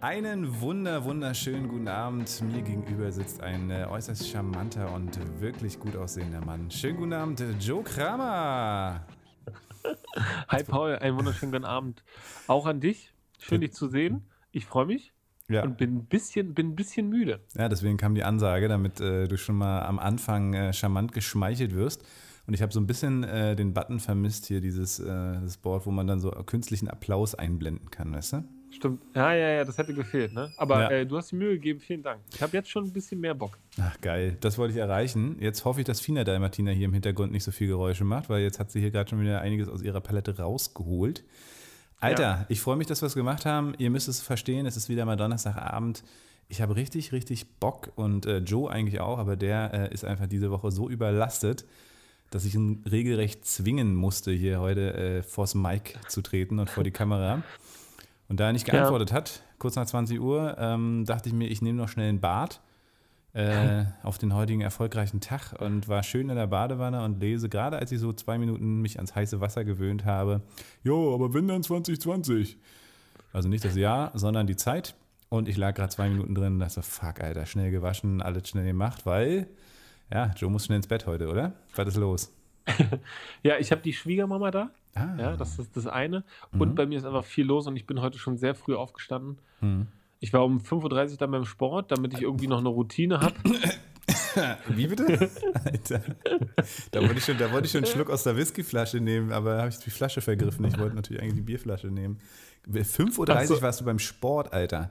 Einen wunder, wunderschönen guten Abend. Mir gegenüber sitzt ein äh, äußerst charmanter und wirklich gut aussehender Mann. Schönen guten Abend, Joe Kramer. Hi Paul, einen wunderschönen guten Abend. Auch an dich. Schön, dich zu sehen. Ich freue mich. Ja. Und bin ein bisschen, bin ein bisschen müde. Ja, deswegen kam die Ansage, damit äh, du schon mal am Anfang äh, charmant geschmeichelt wirst. Und ich habe so ein bisschen äh, den Button vermisst hier, dieses äh, das Board, wo man dann so künstlichen Applaus einblenden kann, weißt du? Stimmt. Ja, ja, ja, das hätte gefehlt, ne? Aber ja. äh, du hast die Mühe gegeben, vielen Dank. Ich habe jetzt schon ein bisschen mehr Bock. Ach, geil. Das wollte ich erreichen. Jetzt hoffe ich, dass Fina Dalmatina hier im Hintergrund nicht so viel Geräusche macht, weil jetzt hat sie hier gerade schon wieder einiges aus ihrer Palette rausgeholt. Alter, ja. ich freue mich, dass wir es gemacht haben. Ihr müsst es verstehen, es ist wieder mal Donnerstagabend. Ich habe richtig, richtig Bock und äh, Joe eigentlich auch, aber der äh, ist einfach diese Woche so überlastet, dass ich ihn regelrecht zwingen musste, hier heute äh, vors Mic zu treten und vor die Kamera. Und da er nicht geantwortet ja. hat, kurz nach 20 Uhr, ähm, dachte ich mir, ich nehme noch schnell ein Bad äh, auf den heutigen erfolgreichen Tag und war schön in der Badewanne und lese, gerade als ich so zwei Minuten mich ans heiße Wasser gewöhnt habe, jo, aber wenn dann 2020. Also nicht das Jahr, sondern die Zeit. Und ich lag gerade zwei Minuten drin und dachte, fuck, Alter, schnell gewaschen, alles schnell gemacht, weil, ja, Joe muss schnell ins Bett heute, oder? Was ist los? ja, ich habe die Schwiegermama da. Ah. Ja, das ist das eine. Und mhm. bei mir ist einfach viel los und ich bin heute schon sehr früh aufgestanden. Mhm. Ich war um 5.30 Uhr dann beim Sport, damit ich irgendwie noch eine Routine habe. Wie bitte? Alter. Da wollte, ich schon, da wollte ich schon einen Schluck aus der Whiskyflasche nehmen, aber habe ich die Flasche vergriffen. Ich wollte natürlich eigentlich die Bierflasche nehmen. 5.30 Uhr so. warst du beim Sport, Alter.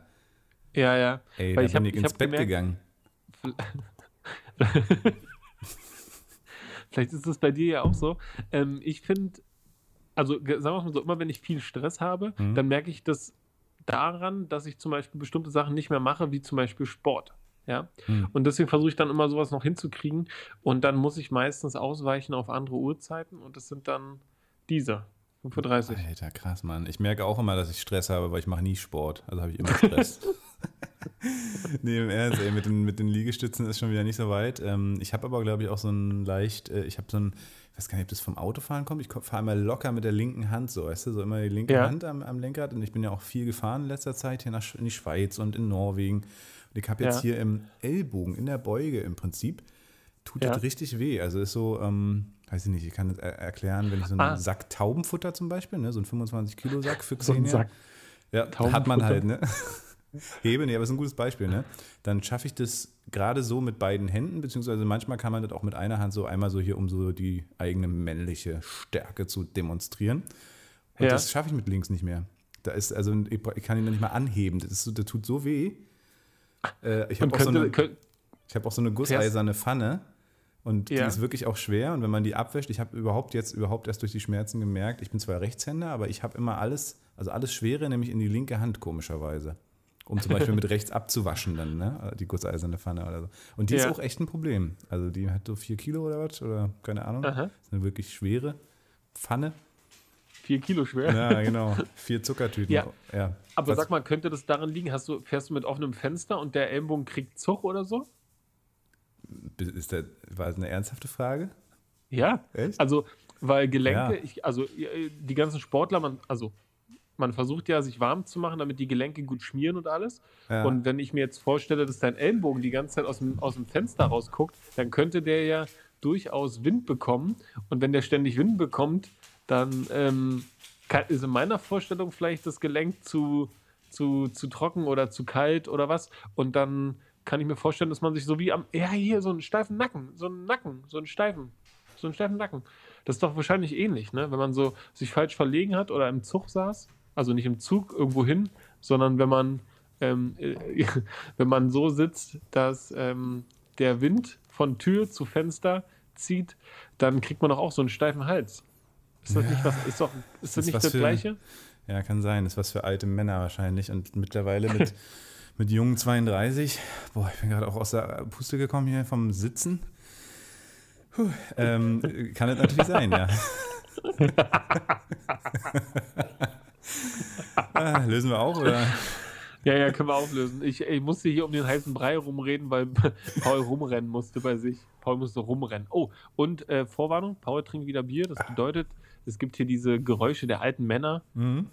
Ja, ja. Ey, Weil da ich bin hab, ich ins Bett gemerkt, gegangen. Vielleicht ist es bei dir ja auch so. Ähm, ich finde, also sagen wir mal so, immer wenn ich viel Stress habe, mhm. dann merke ich das daran, dass ich zum Beispiel bestimmte Sachen nicht mehr mache, wie zum Beispiel Sport. Ja. Mhm. Und deswegen versuche ich dann immer sowas noch hinzukriegen. Und dann muss ich meistens ausweichen auf andere Uhrzeiten und das sind dann diese. 5.30 Uhr. Alter, krass, Mann. Ich merke auch immer, dass ich Stress habe, weil ich mache nie Sport. Also habe ich immer Stress. nee, im Ernst, ey, mit den, mit den Liegestützen ist schon wieder nicht so weit. Ähm, ich habe aber, glaube ich, auch so ein leicht, äh, ich habe so ein, ich weiß gar nicht, ob das vom Autofahren kommt. Ich fahre immer locker mit der linken Hand, so, weißt du, so immer die linke ja. Hand am, am, Lenkrad. Und ich bin ja auch viel gefahren in letzter Zeit hier nach, in die Schweiz und in Norwegen. Und ich habe jetzt ja. hier im Ellbogen, in der Beuge im Prinzip, tut ja. das richtig weh. Also ist so, ähm, weiß ich nicht, ich kann das er erklären, wenn ich so einen ah. Sack Taubenfutter zum Beispiel, ne, so einen 25-Kilo-Sack für Xenia. So Sack ja, hat man halt, ne? hebe, nee, aber ist ein gutes Beispiel, ne? Dann schaffe ich das gerade so mit beiden Händen, beziehungsweise manchmal kann man das auch mit einer Hand so einmal so hier, um so die eigene männliche Stärke zu demonstrieren. Und ja. das schaffe ich mit links nicht mehr. Da ist, also ich kann ihn nicht mal anheben. Das, ist das tut so weh. Äh, ich habe auch, so eine, hab auch so eine gusseiserne Pfanne. Und ja. die ist wirklich auch schwer. Und wenn man die abwäscht, ich habe überhaupt jetzt überhaupt erst durch die Schmerzen gemerkt, ich bin zwar Rechtshänder, aber ich habe immer alles, also alles Schwere, nämlich in die linke Hand, komischerweise um zum Beispiel mit rechts abzuwaschen dann, ne? Die gusseiserne Pfanne oder so. Und die ja. ist auch echt ein Problem. Also die hat so vier Kilo oder was, oder keine Ahnung. Aha. Das ist eine wirklich schwere Pfanne. Vier Kilo schwer. Ja, genau. Vier Zuckertüten. Ja. ja. Aber was? sag mal, könnte das daran liegen, hast du, fährst du mit offenem Fenster und der Ellenbogen kriegt Zug oder so? Ist der, war das eine ernsthafte Frage? Ja. Echt? Also, weil Gelenke, ja. ich, also die ganzen Sportler, man, also man versucht ja, sich warm zu machen, damit die Gelenke gut schmieren und alles. Ja. Und wenn ich mir jetzt vorstelle, dass dein Ellenbogen die ganze Zeit aus dem, aus dem Fenster rausguckt, dann könnte der ja durchaus Wind bekommen. Und wenn der ständig Wind bekommt, dann ähm, kann, ist in meiner Vorstellung vielleicht das Gelenk zu, zu, zu trocken oder zu kalt oder was. Und dann kann ich mir vorstellen, dass man sich so wie am, ja, hier so einen steifen Nacken, so einen Nacken, so einen steifen, so einen steifen Nacken. Das ist doch wahrscheinlich ähnlich, ne? Wenn man so sich falsch verlegen hat oder im Zug saß also nicht im Zug irgendwo hin, sondern wenn man, ähm, äh, wenn man so sitzt, dass ähm, der Wind von Tür zu Fenster zieht, dann kriegt man doch auch so einen steifen Hals. Ist das ja, nicht was, ist doch, ist das, ist nicht das für, Gleiche? Ja, kann sein. Das ist was für alte Männer wahrscheinlich. Und mittlerweile mit, mit jungen 32, boah, ich bin gerade auch aus der Puste gekommen hier vom Sitzen. Puh, ähm, kann es natürlich sein, ja. ah, lösen wir auch, oder? Ja, ja, können wir auflösen. Ich, ich musste hier um den heißen Brei rumreden, weil Paul rumrennen musste bei sich. Paul musste rumrennen. Oh, und äh, Vorwarnung: Paul trinkt wieder Bier. Das bedeutet, es gibt hier diese Geräusche der alten Männer. Mhm.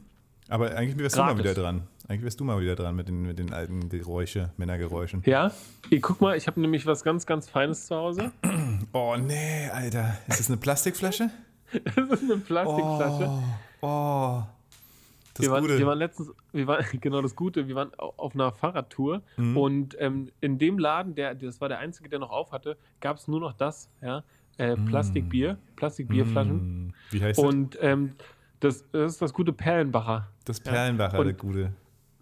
Aber eigentlich wärst du mal wieder dran. Eigentlich wärst du mal wieder dran mit den, mit den alten Geräusche, Männergeräuschen. Ja? Hey, guck mal, ich habe nämlich was ganz, ganz Feines zu Hause. Oh, nee, Alter. Ist das eine Plastikflasche? das ist eine Plastikflasche. Oh, oh. Das wir, waren, wir waren letztens, wir waren, genau das Gute, wir waren auf einer Fahrradtour mhm. und ähm, in dem Laden, der, das war der einzige, der noch auf hatte, gab es nur noch das, ja, äh, mhm. Plastikbier, Plastikbierflaschen. Mm. Wie heißt das? Und ähm, das, das, ist das gute Perlenbacher. Das Perlenbacher, ja. der gute.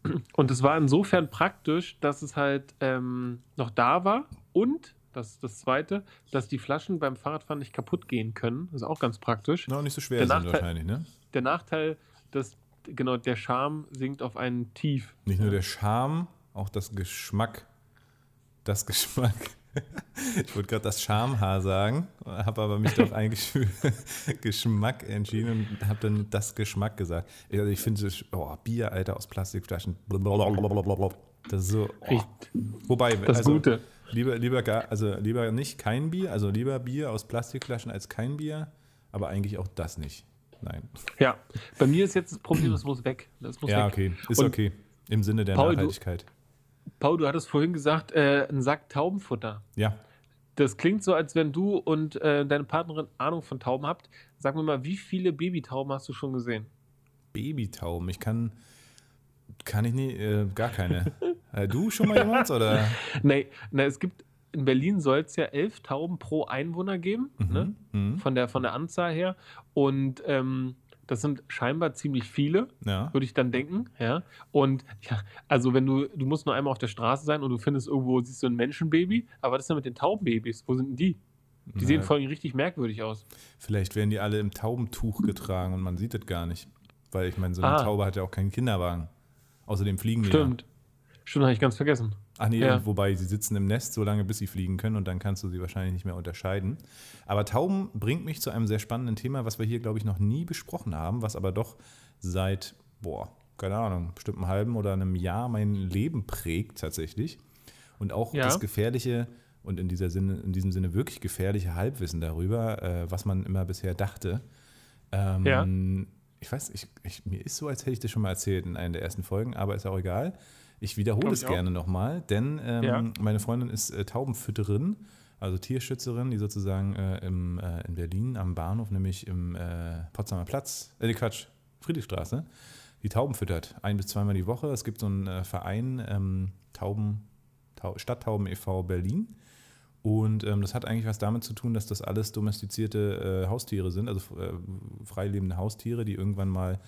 Und es war insofern praktisch, dass es halt ähm, noch da war und das ist das Zweite, dass die Flaschen beim Fahrradfahren nicht kaputt gehen können. Das ist auch ganz praktisch. Noch nicht so schwer der sind Nachteil, wahrscheinlich, ne? Der Nachteil, dass genau der Charme sinkt auf einen Tief. Nicht nur der Charme, auch das Geschmack. Das Geschmack. Ich wollte gerade das Schamhaar sagen, habe aber mich doch eigentlich für Geschmack entschieden und habe dann das Geschmack gesagt. Also ich finde, oh, Bier, Alter, aus Plastikflaschen. Das ist so. Oh. Wobei, das also, Gute. Lieber, lieber, gar, also lieber nicht kein Bier, also lieber Bier aus Plastikflaschen als kein Bier, aber eigentlich auch das nicht. Nein. Ja, bei mir ist jetzt das Problem, es muss weg. Das muss ja, weg. okay, ist und okay. Im Sinne der Paul, Nachhaltigkeit. Du, Paul, du hattest vorhin gesagt, äh, ein Sack Taubenfutter. Ja. Das klingt so, als wenn du und äh, deine Partnerin Ahnung von Tauben habt. Sag mir mal, wie viele Babytauben hast du schon gesehen? Babytauben? Ich kann, kann ich nie, äh, gar keine. Äh, du schon mal jemand, oder? Nee, nee, es gibt in Berlin soll es ja elf Tauben pro Einwohner geben, mhm, ne? Mhm. Von, der, von der Anzahl her. Und ähm, das sind scheinbar ziemlich viele, ja. würde ich dann denken. Ja. Und ja, also wenn du, du musst nur einmal auf der Straße sein und du findest irgendwo, siehst du ein Menschenbaby, aber was ist denn mit den Taubenbabys? Wo sind denn die? Die Na, sehen vorhin richtig merkwürdig aus. Vielleicht werden die alle im Taubentuch getragen und man sieht das gar nicht. Weil ich meine, so eine ah. Taube hat ja auch keinen Kinderwagen. Außerdem fliegen die. Stimmt. Ja. Stimmt, habe ich ganz vergessen. Ach nee, ja. wobei sie sitzen im Nest so lange, bis sie fliegen können und dann kannst du sie wahrscheinlich nicht mehr unterscheiden. Aber Tauben bringt mich zu einem sehr spannenden Thema, was wir hier, glaube ich, noch nie besprochen haben, was aber doch seit, boah, keine Ahnung, bestimmt einem halben oder einem Jahr mein Leben prägt tatsächlich. Und auch ja. das gefährliche und in, dieser Sinne, in diesem Sinne wirklich gefährliche Halbwissen darüber, äh, was man immer bisher dachte. Ähm, ja. Ich weiß, ich, ich, mir ist so, als hätte ich das schon mal erzählt in einer der ersten Folgen, aber ist auch egal. Ich wiederhole es gerne nochmal, denn ähm, ja. meine Freundin ist äh, Taubenfütterin, also Tierschützerin, die sozusagen äh, im, äh, in Berlin am Bahnhof, nämlich im äh, Potsdamer Platz, äh, Quatsch, Friedrichstraße, die Tauben füttert. Ein bis zweimal die Woche. Es gibt so einen äh, Verein, ähm, Tauben, Tau Stadttauben e.V. Berlin. Und ähm, das hat eigentlich was damit zu tun, dass das alles domestizierte äh, Haustiere sind, also äh, freilebende Haustiere, die irgendwann mal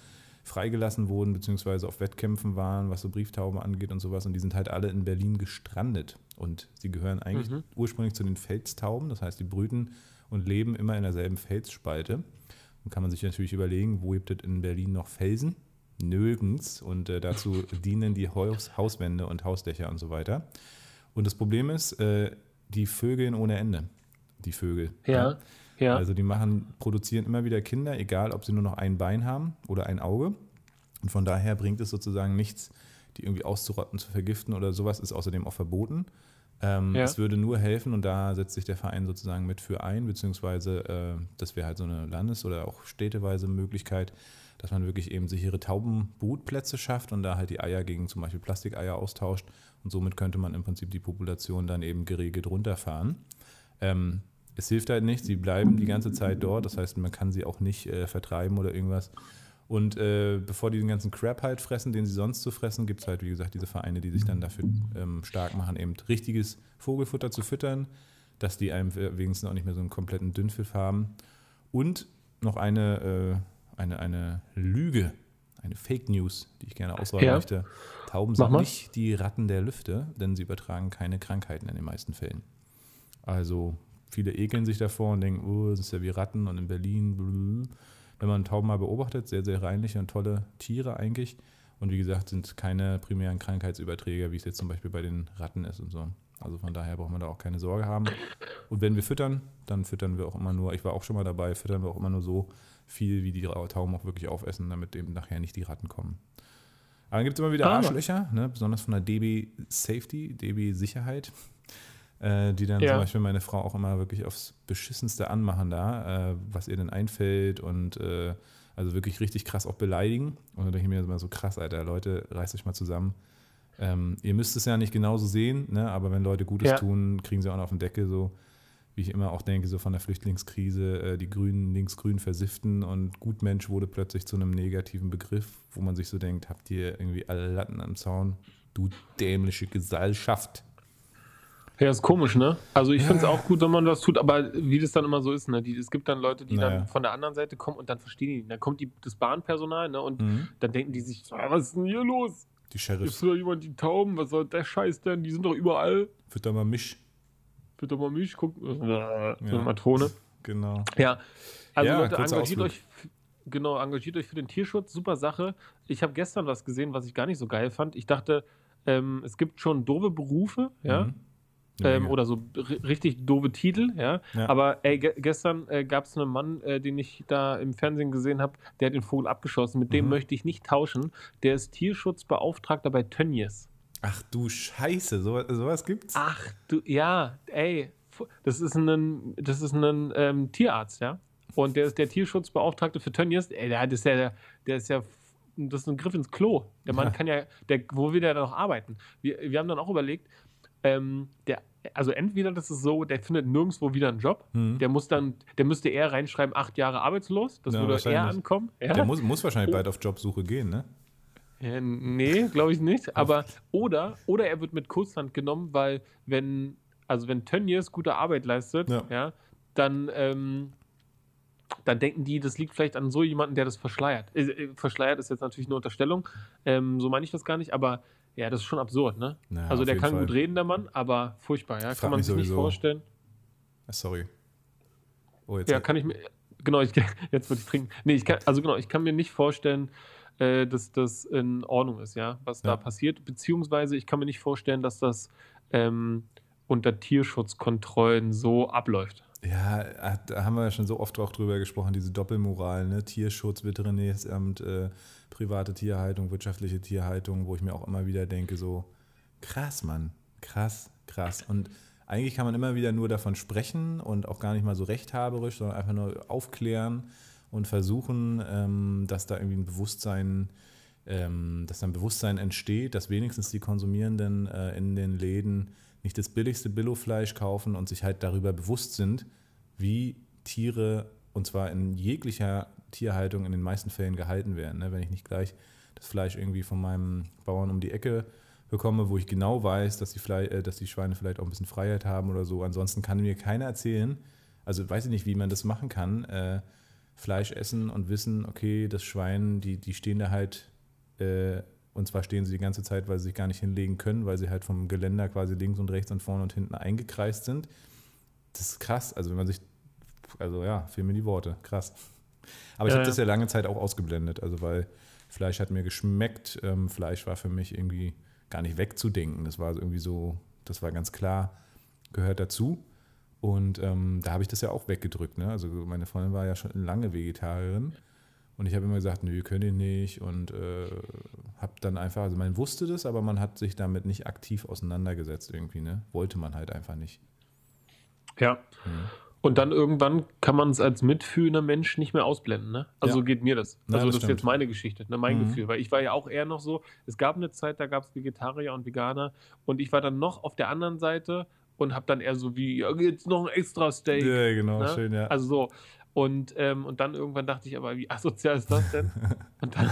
freigelassen wurden, beziehungsweise auf Wettkämpfen waren, was so Brieftauben angeht und sowas. Und die sind halt alle in Berlin gestrandet. Und sie gehören eigentlich mhm. ursprünglich zu den Felstauben, das heißt, die brüten und leben immer in derselben Felsspalte. Dann kann man sich natürlich überlegen, wo gibt es in Berlin noch Felsen? Nirgends. Und äh, dazu dienen die Haus Hauswände und Hausdächer und so weiter. Und das Problem ist, äh, die Vögeln ohne Ende. Die Vögel. Ja. ja. Ja. Also die machen, produzieren immer wieder Kinder, egal ob sie nur noch ein Bein haben oder ein Auge. Und von daher bringt es sozusagen nichts, die irgendwie auszurotten, zu vergiften oder sowas ist außerdem auch verboten. Ähm, ja. Es würde nur helfen und da setzt sich der Verein sozusagen mit für ein, beziehungsweise äh, das wäre halt so eine Landes- oder auch städteweise Möglichkeit, dass man wirklich eben sichere Taubenbrutplätze schafft und da halt die Eier gegen zum Beispiel Plastikeier austauscht und somit könnte man im Prinzip die Population dann eben geregelt runterfahren. Ähm, es hilft halt nicht, sie bleiben die ganze Zeit dort, das heißt, man kann sie auch nicht äh, vertreiben oder irgendwas. Und äh, bevor die den ganzen Crap halt fressen, den sie sonst zu fressen, gibt es halt, wie gesagt, diese Vereine, die sich dann dafür ähm, stark machen, eben richtiges Vogelfutter zu füttern, dass die einem wenigstens auch nicht mehr so einen kompletten Dünnpfiff haben. Und noch eine, äh, eine, eine Lüge, eine Fake News, die ich gerne ausräumen ja. möchte. Tauben sind nicht die Ratten der Lüfte, denn sie übertragen keine Krankheiten in den meisten Fällen. Also Viele ekeln sich davor und denken, oh, das ist ja wie Ratten und in Berlin. Blablabla. Wenn man Tauben mal beobachtet, sehr, sehr reinliche und tolle Tiere eigentlich. Und wie gesagt, sind keine primären Krankheitsüberträger, wie es jetzt zum Beispiel bei den Ratten ist und so. Also von daher braucht man da auch keine Sorge haben. Und wenn wir füttern, dann füttern wir auch immer nur, ich war auch schon mal dabei, füttern wir auch immer nur so viel, wie die Tauben auch wirklich aufessen, damit eben nachher nicht die Ratten kommen. Aber dann gibt es immer wieder ah. Arschlöcher, ne? besonders von der DB Safety, DB Sicherheit äh, die dann ja. zum Beispiel meine Frau auch immer wirklich aufs Beschissenste anmachen da, äh, was ihr denn einfällt und äh, Also wirklich richtig krass auch beleidigen. Und dann denke ich mir immer so krass, Alter, Leute, reißt euch mal zusammen. Ähm, ihr müsst es ja nicht genauso sehen, ne? aber wenn Leute Gutes ja. tun, kriegen sie auch noch auf den Deckel so wie ich immer auch denke, so von der Flüchtlingskrise, äh, die Grünen, links-grün versifften und Gutmensch wurde plötzlich zu einem negativen Begriff, wo man sich so denkt, habt ihr irgendwie alle Latten am Zaun, du dämliche Gesellschaft. Ja, ist komisch, ne? Also ich finde es auch gut, wenn man was tut, aber wie das dann immer so ist, ne? Die, es gibt dann Leute, die naja. dann von der anderen Seite kommen und dann verstehen die. Dann kommt die, das Bahnpersonal, ne? Und mhm. dann denken die sich, was ist denn hier los? Die Sheriffs. Ist da jemand die Tauben? Was soll der Scheiß denn? Die sind doch überall. Wird da mal Misch bitte mal Milch gucken. Äh, ja. So eine Matrone. Genau. Ja, also ja, Leute, engagiert euch, genau, engagiert euch für den Tierschutz. Super Sache. Ich habe gestern was gesehen, was ich gar nicht so geil fand. Ich dachte, ähm, es gibt schon doofe Berufe, ja. Mhm. Ähm, oder so richtig doofe Titel, ja. ja. Aber ey, ge gestern äh, gab es einen Mann, äh, den ich da im Fernsehen gesehen habe, der hat den Vogel abgeschossen. Mit dem mhm. möchte ich nicht tauschen. Der ist Tierschutzbeauftragter bei Tönnies. Ach du Scheiße, so, sowas gibt's? Ach du, ja, ey, das ist ein, das ist ein ähm, Tierarzt, ja. Und der ist der Tierschutzbeauftragte für Tönnies. Ey, der, ist ja, der ist ja, das ist ein Griff ins Klo. Der Mann ja. kann ja, der, wo will der noch arbeiten? Wir, wir haben dann auch überlegt, ähm, der, also entweder das ist so, der findet nirgendwo wieder einen Job, mhm. der muss dann, der müsste eher reinschreiben, acht Jahre arbeitslos, das ja, würde eher ankommen. Ja? Der muss, muss wahrscheinlich bald auf Jobsuche gehen, ne? Ja, nee, glaube ich nicht. Aber oder, oder er wird mit Kurzland genommen, weil wenn, also wenn Tönnies gute Arbeit leistet, ja, ja dann, ähm, dann denken die, das liegt vielleicht an so jemanden, der das verschleiert. Äh, äh verschleiert ist jetzt natürlich eine Unterstellung. Ähm, so meine ich das gar nicht, aber ja, das ist schon absurd, ne? Naja, also der kann Fall. gut reden, der Mann, aber furchtbar, ja. Kann man sich sowieso. nicht vorstellen. Ah, sorry. Oh, jetzt ja, kann ich mir. Genau, ich, jetzt würde ich trinken. Nee, ich kann, also genau, ich kann mir nicht vorstellen, äh, dass das in Ordnung ist, ja, was ja. da passiert. Beziehungsweise ich kann mir nicht vorstellen, dass das ähm, unter Tierschutzkontrollen so abläuft. Ja, da haben wir ja schon so oft auch drüber gesprochen, diese Doppelmoral, ne? Tierschutz, Veterinärsamt, äh, private Tierhaltung, wirtschaftliche Tierhaltung, wo ich mir auch immer wieder denke, so krass, Mann, krass, krass. Und eigentlich kann man immer wieder nur davon sprechen und auch gar nicht mal so rechthaberisch, sondern einfach nur aufklären und versuchen, ähm, dass da irgendwie ein Bewusstsein, ähm, dass da ein Bewusstsein entsteht, dass wenigstens die Konsumierenden äh, in den Läden nicht das billigste Billofleisch kaufen und sich halt darüber bewusst sind, wie Tiere, und zwar in jeglicher Tierhaltung in den meisten Fällen gehalten werden. Ne? Wenn ich nicht gleich das Fleisch irgendwie von meinem Bauern um die Ecke bekomme, wo ich genau weiß, dass die, Fle äh, dass die Schweine vielleicht auch ein bisschen Freiheit haben oder so. Ansonsten kann mir keiner erzählen, also weiß ich nicht, wie man das machen kann, äh, Fleisch essen und wissen, okay, das Schwein, die, die stehen da halt, äh, und zwar stehen sie die ganze Zeit, weil sie sich gar nicht hinlegen können, weil sie halt vom Geländer quasi links und rechts und vorne und hinten eingekreist sind. Das ist krass. Also wenn man sich, also ja, fehlen mir die Worte. Krass. Aber ich ja, habe das ja lange Zeit auch ausgeblendet, also weil Fleisch hat mir geschmeckt. Ähm, Fleisch war für mich irgendwie gar nicht wegzudenken. Das war irgendwie so, das war ganz klar, gehört dazu. Und ähm, da habe ich das ja auch weggedrückt. Ne? Also meine Freundin war ja schon lange Vegetarierin. Und ich habe immer gesagt, nö, könnt ihr nicht. Und äh, habe dann einfach, also man wusste das, aber man hat sich damit nicht aktiv auseinandergesetzt irgendwie. Ne? Wollte man halt einfach nicht. Ja. Mhm. Und dann irgendwann kann man es als mitfühlender Mensch nicht mehr ausblenden. Ne? Also ja. geht mir das. Also ja, das, das ist jetzt meine Geschichte, ne? mein mhm. Gefühl. Weil ich war ja auch eher noch so, es gab eine Zeit, da gab es Vegetarier und Veganer. Und ich war dann noch auf der anderen Seite und habe dann eher so wie, ja, jetzt noch ein extra Steak. Ja, genau, ne? schön, ja. Also so. Und, ähm, und dann irgendwann dachte ich aber, wie asozial ist das denn? Und dann,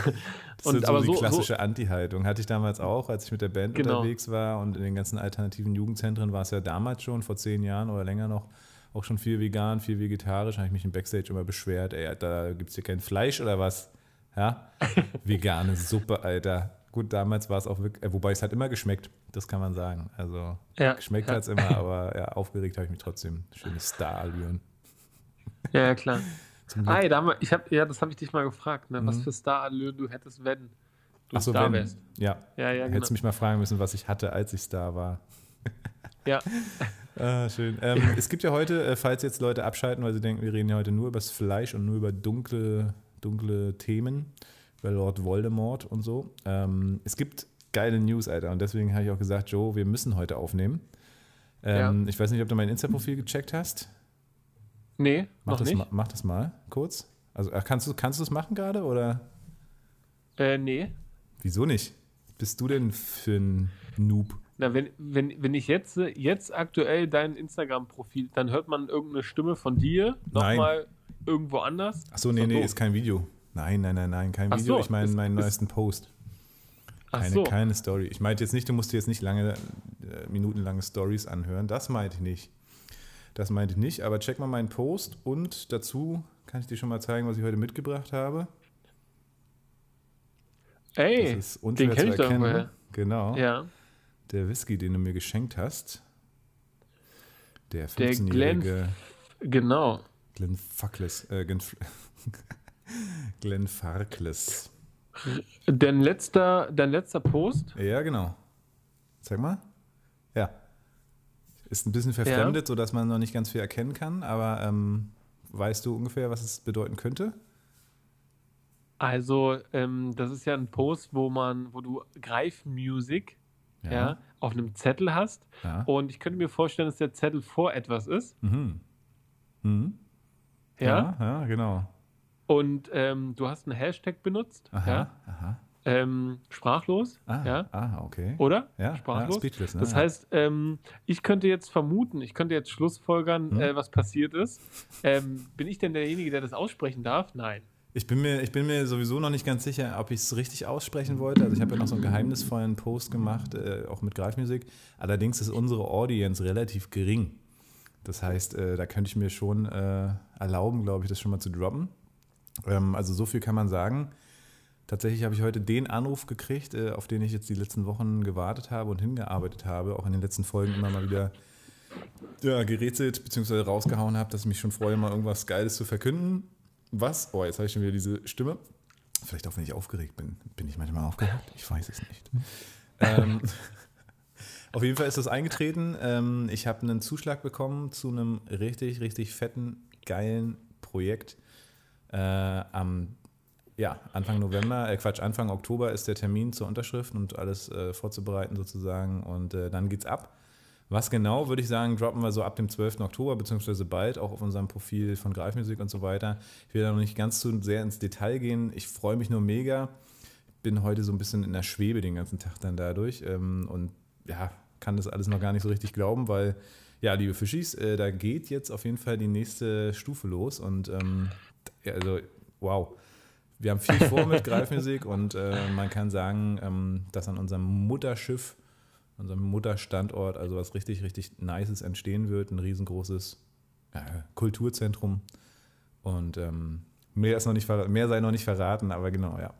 das und, ist aber die so, klassische so, Anti-Haltung. Hatte ich damals auch, als ich mit der Band genau. unterwegs war und in den ganzen alternativen Jugendzentren war es ja damals schon, vor zehn Jahren oder länger noch, auch schon viel vegan, viel vegetarisch. habe ich mich im Backstage immer beschwert, ey, da gibt es hier kein Fleisch oder was? Ja? Vegane Suppe, Alter. Gut, damals war es auch wirklich, äh, wobei es hat immer geschmeckt, das kann man sagen. Also ja, geschmeckt ja. hat es immer, aber ja, aufgeregt habe ich mich trotzdem. Schöne Star-Allüren. Ja, ja, klar. Ah, da wir, ich hab, ja, das habe ich dich mal gefragt, ne? was mhm. für Star-Allüren du hättest, wenn du so, Star wenn, wärst. Ja, ja, ja genau. hättest mich mal fragen müssen, was ich hatte, als ich Star war. ja. ah, schön. Ähm, es gibt ja heute, äh, falls jetzt Leute abschalten, weil sie denken, wir reden ja heute nur über das Fleisch und nur über dunkle, dunkle Themen bei Lord Voldemort und so. Ähm, es gibt geile News, Alter. Und deswegen habe ich auch gesagt, Joe, wir müssen heute aufnehmen. Ähm, ja. Ich weiß nicht, ob du mein Insta-Profil gecheckt hast. Nee, mach das nicht. Mal, mach das mal kurz. Also kannst du kannst du es machen gerade oder? Äh, nee. Wieso nicht? Bist du denn für ein Noob? Na, wenn, wenn, wenn ich jetzt, jetzt aktuell dein Instagram-Profil, dann hört man irgendeine Stimme von dir nochmal irgendwo anders. Achso, nee, nee, doof. ist kein Video. Nein, nein, nein, nein, kein Ach Video. So, ich meine meinen neuesten Post. Keine, so. keine Story. Ich meinte jetzt nicht, du musst dir jetzt nicht lange, äh, minutenlange Stories anhören. Das meinte ich nicht. Das meinte ich nicht, aber check mal meinen Post und dazu kann ich dir schon mal zeigen, was ich heute mitgebracht habe. Ey, das ist den kenne ich doch mal. Genau. Ja. Der Whisky, den du mir geschenkt hast. Der 15-jährige. Genau. Glenn Fuckless. Äh, Glenn, Glenn Farkless. Dein letzter, dein letzter Post? Ja, genau. Zeig mal. Ja. Ist ein bisschen verfremdet, ja. sodass man noch nicht ganz viel erkennen kann, aber ähm, weißt du ungefähr, was es bedeuten könnte? Also, ähm, das ist ja ein Post, wo man, wo du Greifmusik ja. ja. auf einem Zettel hast. Ja. Und ich könnte mir vorstellen, dass der Zettel vor etwas ist. Mhm. Mhm. Ja? ja? Ja, genau. Und ähm, du hast einen Hashtag benutzt. Aha, aha. Ähm, sprachlos. Ah, ja. ah, okay. Oder? Ja, sprachlos. Ja, speechless, ne? Das heißt, ähm, ich könnte jetzt vermuten, ich könnte jetzt schlussfolgern, hm? äh, was passiert ist. Ähm, bin ich denn derjenige, der das aussprechen darf? Nein. Ich bin, mir, ich bin mir sowieso noch nicht ganz sicher, ob ich es richtig aussprechen wollte. Also ich habe ja noch so einen geheimnisvollen Post gemacht, äh, auch mit Greifmusik. Allerdings ist unsere Audience relativ gering. Das heißt, äh, da könnte ich mir schon äh, erlauben, glaube ich, das schon mal zu droppen. Ähm, also so viel kann man sagen. Tatsächlich habe ich heute den Anruf gekriegt, äh, auf den ich jetzt die letzten Wochen gewartet habe und hingearbeitet habe, auch in den letzten Folgen immer mal wieder ja, gerätselt bzw. rausgehauen habe, dass ich mich schon freue, mal irgendwas Geiles zu verkünden. Was? Oh, jetzt habe ich schon wieder diese Stimme. Vielleicht auch, wenn ich aufgeregt bin. Bin ich manchmal aufgeregt? Ich weiß es nicht. ähm, auf jeden Fall ist das eingetreten. Ähm, ich habe einen Zuschlag bekommen zu einem richtig, richtig fetten, geilen Projekt. Äh, am ja, Anfang November, äh Quatsch, Anfang Oktober ist der Termin zur Unterschrift und alles äh, vorzubereiten sozusagen. Und äh, dann geht's ab. Was genau, würde ich sagen, droppen wir so ab dem 12. Oktober, beziehungsweise bald auch auf unserem Profil von Greifmusik und so weiter. Ich will da noch nicht ganz zu sehr ins Detail gehen. Ich freue mich nur mega. Bin heute so ein bisschen in der Schwebe den ganzen Tag dann dadurch. Ähm, und ja, kann das alles noch gar nicht so richtig glauben, weil, ja, liebe Fischis, äh, da geht jetzt auf jeden Fall die nächste Stufe los. Und ähm, also, wow. Wir haben viel vor mit Greifmusik und äh, man kann sagen, ähm, dass an unserem Mutterschiff, unserem Mutterstandort, also was richtig, richtig Nices entstehen wird, ein riesengroßes ja, Kulturzentrum. Und ähm, mehr, ist noch nicht, mehr sei noch nicht verraten, aber genau, ja.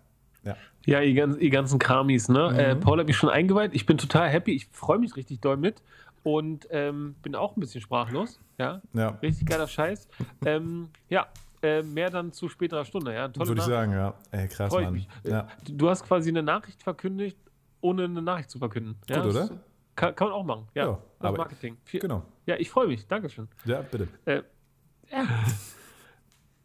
Ja, ja ihr, ganz, ihr ganzen Kramis, ne? Mhm. Äh, Paul hat mich schon eingeweiht. Ich bin total happy. Ich freue mich richtig doll mit und ähm, bin auch ein bisschen sprachlos. Ja, ja. richtig geiler Scheiß. ähm, ja, äh, mehr dann zu späterer Stunde. Ja? Tolle Würde ich sagen, ja. Ey, krass, Mann. Ja. Du hast quasi eine Nachricht verkündigt, ohne eine Nachricht zu verkünden. Ja? Gut, oder? Kann, kann, man auch machen. Ja, ja Marketing. Viel, genau. Ja, ich freue mich. Dankeschön. Ja, bitte. Äh, ja.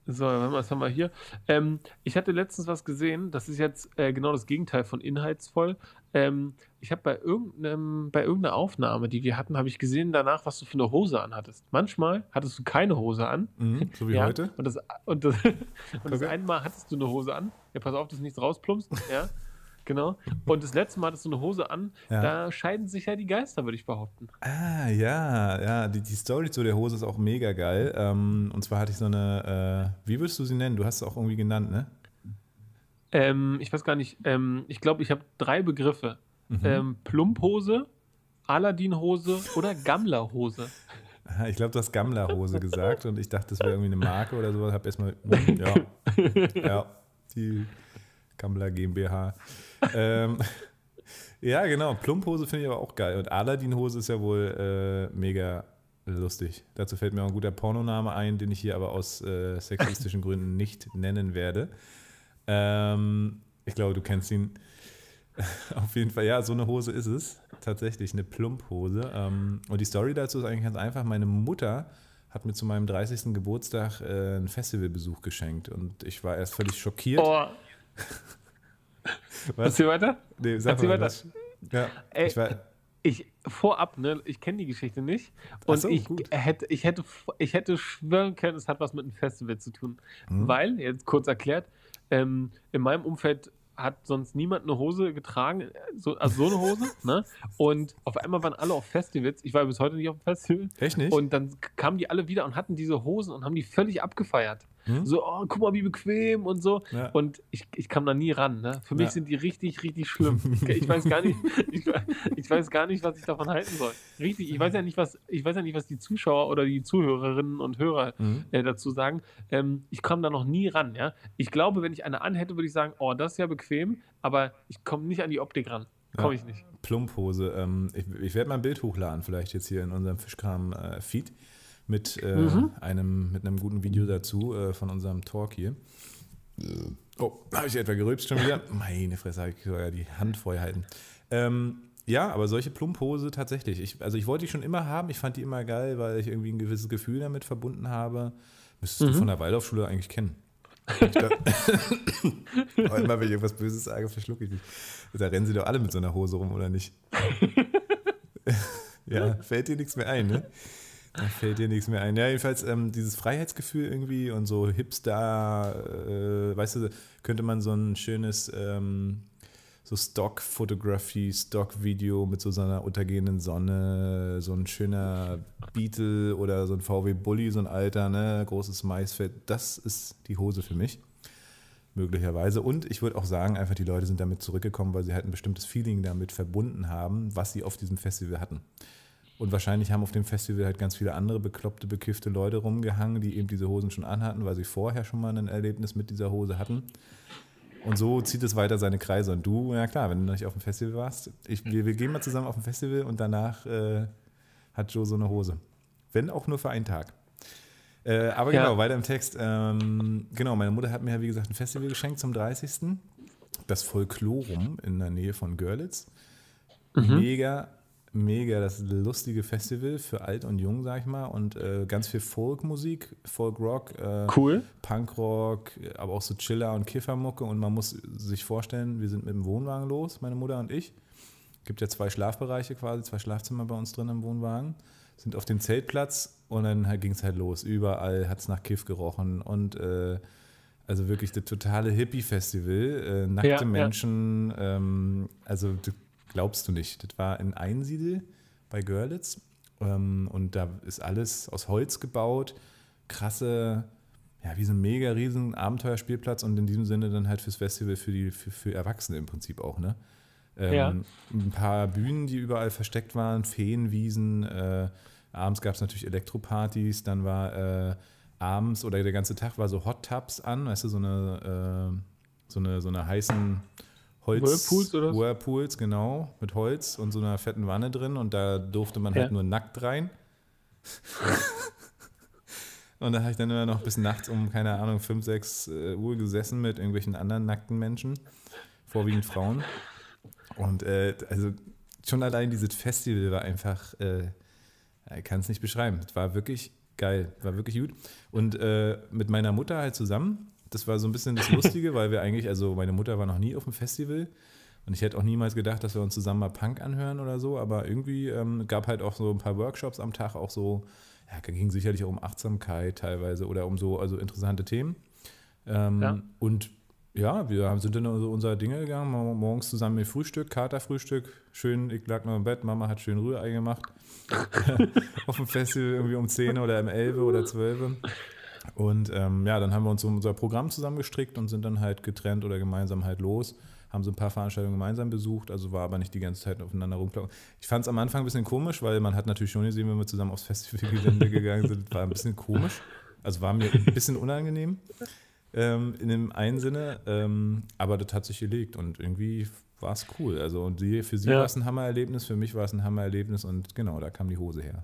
So, was haben wir hier? Ähm, ich hatte letztens was gesehen, das ist jetzt äh, genau das Gegenteil von inhaltsvoll. Ähm, ich habe bei, irgendeinem, bei irgendeiner Aufnahme, die wir hatten, habe ich gesehen danach, was du für eine Hose anhattest. Manchmal hattest du keine Hose an. Mhm, so wie ja, heute. Und das, und das, und das okay. eine Mal hattest du eine Hose an. Ja, pass auf, dass nichts rausplumpst. Ja. Genau. Und das letzte Mal hattest du eine Hose an. Ja. Da scheiden sich ja die Geister, würde ich behaupten. Ah, ja, ja. Die, die Story zu der Hose ist auch mega geil. Ähm, und zwar hatte ich so eine, äh, wie würdest du sie nennen? Du hast es auch irgendwie genannt, ne? Ähm, ich weiß gar nicht. Ähm, ich glaube, ich habe drei Begriffe: mhm. ähm, Plumphose, Aladdin-Hose oder Gammler-Hose. Ich glaube, du hast Gammler-Hose gesagt und ich dachte, das wäre irgendwie eine Marke oder so. Hab erstmal, ja, ja, die Gammler GmbH. Ähm, ja, genau. Plumphose finde ich aber auch geil. Und Aladdin-Hose ist ja wohl äh, mega lustig. Dazu fällt mir auch ein guter Pornoname ein, den ich hier aber aus äh, sexistischen Gründen nicht nennen werde. Ähm, ich glaube, du kennst ihn. Auf jeden Fall, ja, so eine Hose ist es. Tatsächlich, eine Plumphose. Ähm, und die Story dazu ist eigentlich ganz einfach. Meine Mutter hat mir zu meinem 30. Geburtstag äh, einen Festivalbesuch geschenkt. Und ich war erst völlig schockiert. Oh. Was? Erzähl weiter? Nee, sag Erzähl mal weiter. Ja, Ey, ich, war, ich vorab, ne, ich kenne die Geschichte nicht. Und so, ich, hätte, ich, hätte, ich hätte schwören können, es hat was mit einem Festival zu tun. Mhm. Weil, jetzt kurz erklärt, ähm, in meinem Umfeld hat sonst niemand eine Hose getragen, so, also so eine Hose, ne? Und auf einmal waren alle auf Festivals. Ich war bis heute nicht auf dem Festival. Echt nicht? Und dann kamen die alle wieder und hatten diese Hosen und haben die völlig abgefeiert. Hm? So, oh, guck mal, wie bequem und so. Ja. Und ich, ich kam da nie ran. Ne? Für mich ja. sind die richtig, richtig schlimm. Ich weiß gar nicht, ich, ich, weiß gar nicht, was ich davon halten soll. Richtig, ich weiß ja nicht, was, ich weiß ja nicht, was die Zuschauer oder die Zuhörerinnen und Hörer mhm. äh, dazu sagen. Ähm, ich kam da noch nie ran. Ja? Ich glaube, wenn ich eine anhätte, würde ich sagen, oh, das ist ja bequem, aber ich komme nicht an die Optik ran. Komme ich nicht. Plumphose. Ähm, ich, ich werde mal ein Bild hochladen, vielleicht jetzt hier in unserem Fischkram-Feed. Äh, mit, äh, mhm. einem, mit einem guten Video dazu äh, von unserem Talk hier. Oh, habe ich etwa gerülpst schon wieder? Meine Fresse, habe ich sogar die Hand vorher halten. Ähm, ja, aber solche Plumphose tatsächlich. Ich, also ich wollte die schon immer haben. Ich fand die immer geil, weil ich irgendwie ein gewisses Gefühl damit verbunden habe. Müsstest mhm. du von der Waldorfschule eigentlich kennen. immer wenn ich irgendwas Böses sage, verschlucke ich mich. Da rennen sie doch alle mit so einer Hose rum, oder nicht? ja, fällt dir nichts mehr ein, ne? Da fällt dir nichts mehr ein. Ja, jedenfalls ähm, dieses Freiheitsgefühl irgendwie und so Hipster, äh, weißt du, könnte man so ein schönes ähm, so Stock-Fotografie, Stock-Video mit so einer untergehenden Sonne, so ein schöner Beetle oder so ein VW Bully, so ein alter, ne, großes Maisfeld. Das ist die Hose für mich. Möglicherweise. Und ich würde auch sagen, einfach die Leute sind damit zurückgekommen, weil sie halt ein bestimmtes Feeling damit verbunden haben, was sie auf diesem Festival hatten. Und wahrscheinlich haben auf dem Festival halt ganz viele andere bekloppte, bekiffte Leute rumgehangen, die eben diese Hosen schon anhatten, weil sie vorher schon mal ein Erlebnis mit dieser Hose hatten. Und so zieht es weiter seine Kreise. Und du, ja klar, wenn du noch nicht auf dem Festival warst, ich, wir, wir gehen mal zusammen auf dem Festival und danach äh, hat Joe so eine Hose. Wenn auch nur für einen Tag. Äh, aber ja. genau, weiter im Text. Ähm, genau, meine Mutter hat mir ja, wie gesagt, ein Festival geschenkt zum 30. Das Folklorum in der Nähe von Görlitz. Mhm. Mega mega das lustige Festival für alt und jung, sag ich mal. Und äh, ganz viel Folkmusik, Folkrock, äh, cool. Punkrock, aber auch so Chiller und Kiffermucke. Und man muss sich vorstellen, wir sind mit dem Wohnwagen los, meine Mutter und ich. Gibt ja zwei Schlafbereiche quasi, zwei Schlafzimmer bei uns drin im Wohnwagen. Sind auf dem Zeltplatz und dann halt ging es halt los. Überall hat es nach Kiff gerochen und äh, also wirklich das totale Hippie-Festival. Äh, nackte ja, Menschen, ja. Ähm, also glaubst du nicht. Das war in Einsiedel bei Görlitz ähm, und da ist alles aus Holz gebaut. Krasse, ja, wie so ein mega riesen Abenteuerspielplatz und in diesem Sinne dann halt fürs Festival für, die, für, für Erwachsene im Prinzip auch, ne? Ähm, ja. Ein paar Bühnen, die überall versteckt waren, Feenwiesen. Äh, abends gab es natürlich Elektropartys, dann war äh, abends oder der ganze Tag war so Hot Tubs an, weißt du, so eine, äh, so eine, so eine heißen Holz. Whirlpools oder so? Whirlpools, genau, mit Holz und so einer fetten Wanne drin und da durfte man halt ja. halt nur nackt rein. und da habe ich dann immer noch bis nachts um, keine Ahnung, 5, 6 äh, Uhr gesessen mit irgendwelchen anderen nackten Menschen, vorwiegend Frauen. Und äh, also schon allein dieses Festival war einfach, äh, ich kann es nicht beschreiben. Es war wirklich geil, war wirklich gut. Und äh, mit meiner Mutter halt zusammen das war so ein bisschen das Lustige, weil wir eigentlich, also meine Mutter war noch nie auf dem Festival und ich hätte auch niemals gedacht, dass wir uns zusammen mal Punk anhören oder so, aber irgendwie ähm, gab halt auch so ein paar Workshops am Tag, auch so, ja, ging sicherlich auch um Achtsamkeit teilweise oder um so, also interessante Themen. Ähm, ja. Und ja, wir sind dann so unser Dinge gegangen, morgens zusammen mit Frühstück, Katerfrühstück, schön, ich lag noch im Bett, Mama hat schön Rührei gemacht. auf dem Festival irgendwie um 10 oder um 11 oder 12. Und ähm, ja, dann haben wir uns unser Programm zusammengestrickt und sind dann halt getrennt oder gemeinsam halt los. Haben so ein paar Veranstaltungen gemeinsam besucht, also war aber nicht die ganze Zeit aufeinander rumklappen. Ich fand es am Anfang ein bisschen komisch, weil man hat natürlich schon gesehen, wenn wir zusammen aufs Festivalgelände gegangen sind, war ein bisschen komisch. Also war mir ein bisschen unangenehm ähm, in dem einen Sinne, ähm, aber das hat sich gelegt und irgendwie war es cool. Also und sie, für sie ja. war es ein Hammererlebnis, für mich war es ein Hammererlebnis und genau, da kam die Hose her.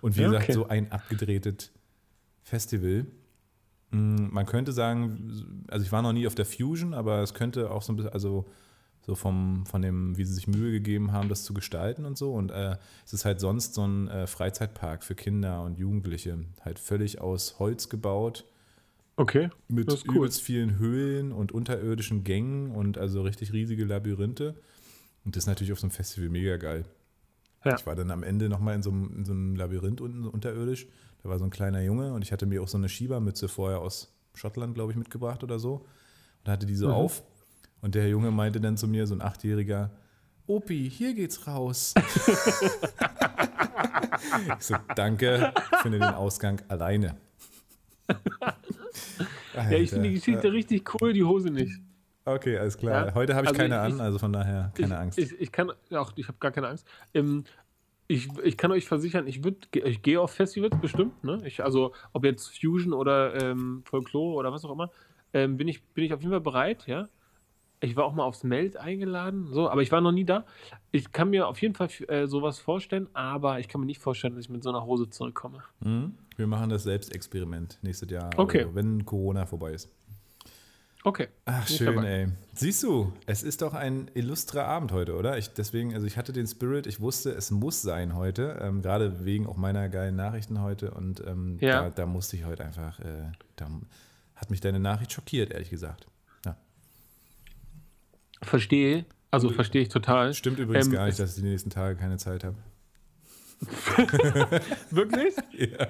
Und wie ja, okay. gesagt, so ein abgedrehtes Festival. Mm, man könnte sagen, also ich war noch nie auf der Fusion, aber es könnte auch so ein bisschen, also so vom, von dem, wie sie sich Mühe gegeben haben, das zu gestalten und so. Und äh, es ist halt sonst so ein äh, Freizeitpark für Kinder und Jugendliche, halt völlig aus Holz gebaut. Okay. Mit cool. übelst vielen Höhlen und unterirdischen Gängen und also richtig riesige Labyrinthe. Und das ist natürlich auf so einem Festival mega geil. Ja. Ich war dann am Ende nochmal in so, einem, in so einem Labyrinth unten unterirdisch. Da war so ein kleiner Junge und ich hatte mir auch so eine Schiebermütze vorher aus Schottland, glaube ich, mitgebracht oder so. Und hatte die so mhm. auf. Und der Junge meinte dann zu mir, so ein Achtjähriger, Opi, hier geht's raus. ich so, danke, ich finde den Ausgang alleine. ja, ich finde die Geschichte richtig cool, die Hose nicht. Okay, alles klar. Ja? Heute habe ich also keine ich, an, also von daher keine ich, Angst. Ich, ich kann, auch, ich habe gar keine Angst. Ähm, ich, ich kann euch versichern, ich, ich gehe auf Festivals bestimmt. Ne? Ich, also, ob jetzt Fusion oder ähm, Folklore oder was auch immer, ähm, bin, ich, bin ich auf jeden Fall bereit, ja. Ich war auch mal aufs Meld eingeladen, so, aber ich war noch nie da. Ich kann mir auf jeden Fall äh, sowas vorstellen, aber ich kann mir nicht vorstellen, dass ich mit so einer Hose zurückkomme. Mhm. Wir machen das Selbstexperiment nächstes Jahr, okay. also, wenn Corona vorbei ist. Okay. Ach, schön, dabei. ey. Siehst du, es ist doch ein illustrer Abend heute, oder? Ich, deswegen, also ich hatte den Spirit, ich wusste, es muss sein heute, ähm, gerade wegen auch meiner geilen Nachrichten heute und ähm, ja. da, da, musste ich heute einfach, äh, da hat mich deine Nachricht schockiert, ehrlich gesagt. Ja. Verstehe, also verstehe ich total. Stimmt übrigens ähm, gar nicht, dass ich die nächsten Tage keine Zeit habe. Wirklich? Ja.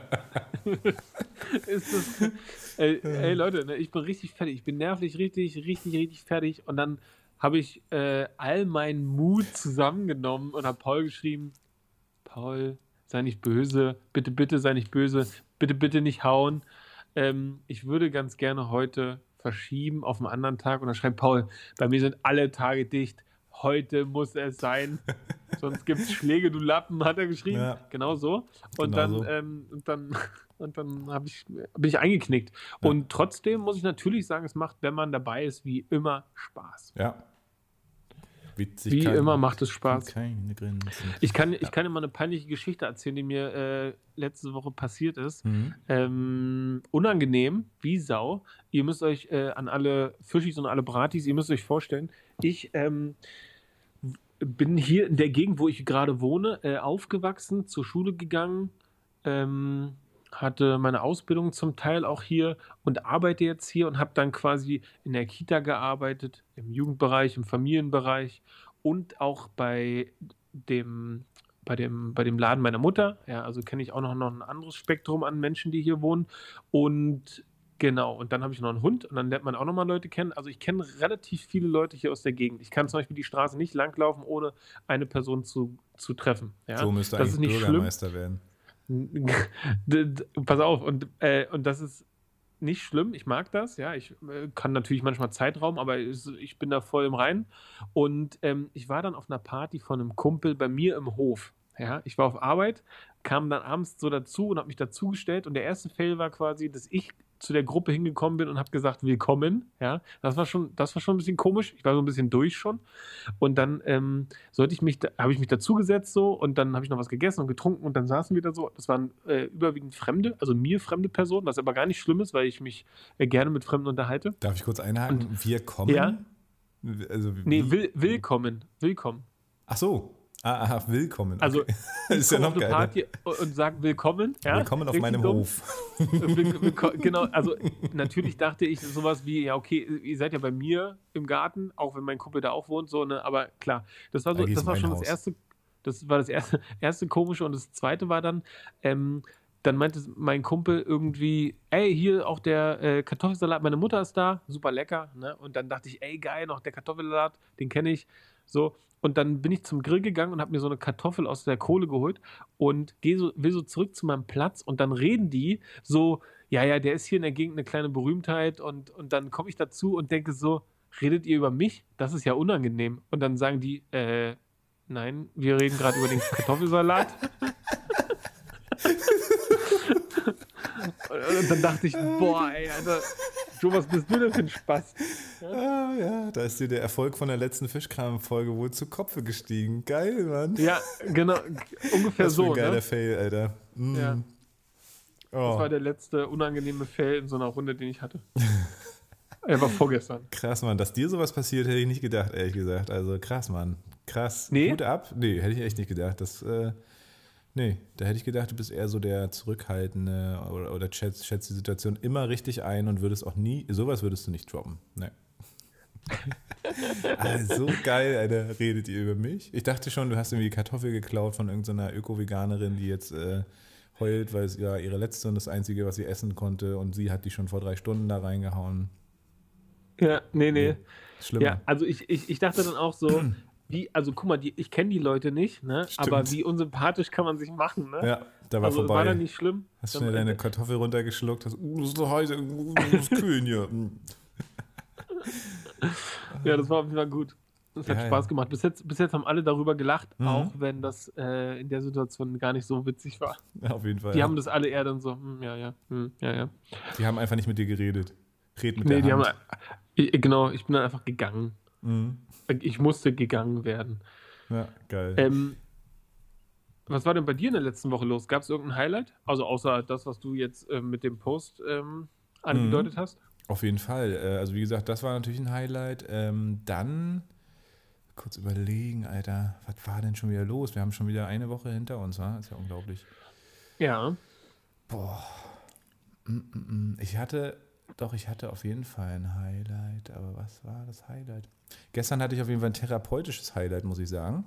ist das, ey, ey, Leute, ne, ich bin richtig fertig. Ich bin nervlich richtig, richtig, richtig fertig. Und dann habe ich äh, all meinen Mut zusammengenommen und habe Paul geschrieben: Paul, sei nicht böse. Bitte, bitte sei nicht böse. Bitte, bitte nicht hauen. Ähm, ich würde ganz gerne heute verschieben auf einen anderen Tag. Und dann schreibt Paul: Bei mir sind alle Tage dicht heute muss es sein. Sonst gibt es Schläge, du Lappen, hat er geschrieben. Ja. Genau so. Und genau dann, so. Ähm, und dann, und dann ich, bin ich eingeknickt. Ja. Und trotzdem muss ich natürlich sagen, es macht, wenn man dabei ist, wie immer Spaß. Ja. Witzig wie immer macht es Spaß. Ich kann, ich kann immer eine peinliche Geschichte erzählen, die mir äh, letzte Woche passiert ist. Mhm. Ähm, unangenehm, wie Sau. Ihr müsst euch äh, an alle Fischis und alle Bratis, ihr müsst euch vorstellen, ich ähm, bin hier in der Gegend, wo ich gerade wohne, äh, aufgewachsen, zur Schule gegangen, ähm, hatte meine Ausbildung zum Teil auch hier und arbeite jetzt hier und habe dann quasi in der Kita gearbeitet, im Jugendbereich, im Familienbereich und auch bei dem bei dem, bei dem Laden meiner Mutter. Ja, also kenne ich auch noch, noch ein anderes Spektrum an Menschen, die hier wohnen. Und Genau, und dann habe ich noch einen Hund und dann lernt man auch nochmal Leute kennen. Also ich kenne relativ viele Leute hier aus der Gegend. Ich kann zum Beispiel die Straße nicht langlaufen, ohne eine Person zu, zu treffen. Ja? So müsste das eigentlich Bürgermeister schlimm. werden. Pass auf, und, äh, und das ist nicht schlimm. Ich mag das, ja. Ich äh, kann natürlich manchmal Zeitraum, aber ich bin da voll im Reinen. Und ähm, ich war dann auf einer Party von einem Kumpel bei mir im Hof. Ja, ich war auf Arbeit, kam dann abends so dazu und habe mich dazugestellt. Und der erste Fail war quasi, dass ich zu der Gruppe hingekommen bin und habe gesagt, willkommen. Ja, das war schon, das war schon ein bisschen komisch. Ich war so ein bisschen durch schon. Und dann ähm, sollte ich mich, habe ich mich dazugesetzt so und dann habe ich noch was gegessen und getrunken und dann saßen wir da so. Das waren äh, überwiegend Fremde, also mir fremde Personen, was aber gar nicht schlimm ist, weil ich mich äh, gerne mit Fremden unterhalte. Darf ich kurz einhaken? Und, wir kommen? Ja. Also, nee, will, willkommen. Willkommen. Ach so. Ah, aha, willkommen. Also, okay. Also, ist ja noch geil. Party und sagt willkommen. Ja? Willkommen auf meinem dumm. Hof. genau, also natürlich dachte ich sowas wie, ja, okay, ihr seid ja bei mir im Garten, auch wenn mein Kumpel da auch wohnt, so, ne, aber klar, das war so, das war schon Haus. das erste, das war das erste, erste komische und das zweite war dann, ähm, dann meinte mein Kumpel irgendwie, ey, hier auch der äh, Kartoffelsalat, meine Mutter ist da, super lecker, ne? Und dann dachte ich, ey, geil, noch der Kartoffelsalat, den kenne ich. So, und dann bin ich zum Grill gegangen und habe mir so eine Kartoffel aus der Kohle geholt und gehe so, will so zurück zu meinem Platz und dann reden die so, ja, ja, der ist hier in der Gegend eine kleine Berühmtheit und, und dann komme ich dazu und denke so, redet ihr über mich? Das ist ja unangenehm. Und dann sagen die, äh, nein, wir reden gerade über den Kartoffelsalat. und dann dachte ich, boah, ey, Alter, Joe, was bist du denn für ein Spaß? Ja? Ah, ja, da ist dir der Erfolg von der letzten Fischkram-Folge wohl zu Kopfe gestiegen. Geil, Mann. Ja, genau, ungefähr Was so. Ein geiler ne? Fail, Alter. Mm. Ja. Oh. Das war der letzte unangenehme Fail in so einer Runde, den ich hatte. Er war vorgestern. Krass, Mann. Dass dir sowas passiert, hätte ich nicht gedacht, ehrlich gesagt. Also krass, Mann. Krass. Nee? Gut ab? Nee, hätte ich echt nicht gedacht. Das, äh, Nee, da hätte ich gedacht, du bist eher so der Zurückhaltende oder, oder schätzt, schätzt die Situation immer richtig ein und würdest auch nie, sowas würdest du nicht droppen. Nee. also geil, Alter, redet ihr über mich? Ich dachte schon, du hast irgendwie Kartoffel geklaut von irgendeiner Öko-Veganerin, die jetzt äh, heult, weil es ja ihre letzte und das einzige, was sie essen konnte und sie hat die schon vor drei Stunden da reingehauen. Ja, nee, nee. Schlimmer. Ja, also ich, ich, ich dachte dann auch so, wie, also guck mal, die, ich kenne die Leute nicht, ne? aber wie unsympathisch kann man sich machen, ne? Ja, da war also, vorbei. War dann nicht schlimm? Hast schnell deine Kartoffel runtergeschluckt, hast, uh, das ist so heiß, uh, das ist kühlen hier. ja, das war auf jeden Fall gut. Das hat ja, Spaß gemacht. Bis jetzt, bis jetzt haben alle darüber gelacht, mhm. auch wenn das äh, in der Situation gar nicht so witzig war. Ja, auf jeden Fall. Die ja. haben das alle eher dann so, hm, ja, ja, hm, ja, ja. Die haben einfach nicht mit dir geredet. Red mit nee, der die Hand. haben, ich, genau, ich bin dann einfach gegangen. Mhm. Ich musste gegangen werden. Ja, geil. Ähm, was war denn bei dir in der letzten Woche los? Gab es irgendein Highlight? Also außer das, was du jetzt äh, mit dem Post ähm, angedeutet mhm. hast? Auf jeden Fall. Äh, also wie gesagt, das war natürlich ein Highlight. Ähm, dann kurz überlegen, Alter, was war denn schon wieder los? Wir haben schon wieder eine Woche hinter uns, wa? Ist ja unglaublich. Ja. Boah. Mm, mm, mm. Ich hatte, doch, ich hatte auf jeden Fall ein Highlight, aber was war das Highlight? Gestern hatte ich auf jeden Fall ein therapeutisches Highlight, muss ich sagen.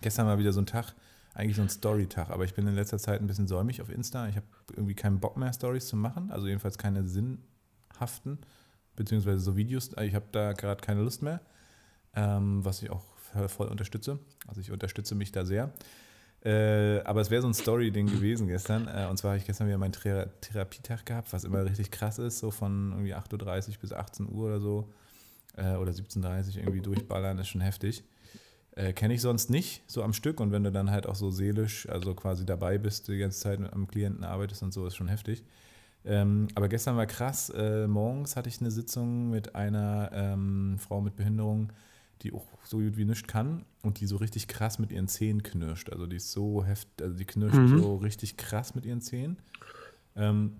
Gestern war wieder so ein Tag, eigentlich so ein Story-Tag, aber ich bin in letzter Zeit ein bisschen säumig auf Insta. Ich habe irgendwie keinen Bock mehr, Stories zu machen, also jedenfalls keine sinnhaften, beziehungsweise so Videos. Ich habe da gerade keine Lust mehr ähm, was ich auch voll unterstütze. Also ich unterstütze mich da sehr. Äh, aber es wäre so ein Story-Ding gewesen gestern. Äh, und zwar habe ich gestern wieder meinen Thera Therapietag gehabt, was immer richtig krass ist, so von irgendwie 8.30 Uhr bis 18 Uhr oder so. Äh, oder 17.30 Uhr irgendwie durchballern, ist schon heftig. Äh, Kenne ich sonst nicht, so am Stück. Und wenn du dann halt auch so seelisch, also quasi dabei bist, die ganze Zeit am Klienten arbeitest und so, ist schon heftig. Ähm, aber gestern war krass. Äh, morgens hatte ich eine Sitzung mit einer ähm, Frau mit Behinderung, die auch so gut wie nichts kann und die so richtig krass mit ihren Zähnen knirscht. Also die ist so heftig, also die knirscht mhm. so richtig krass mit ihren Zähnen. Ähm,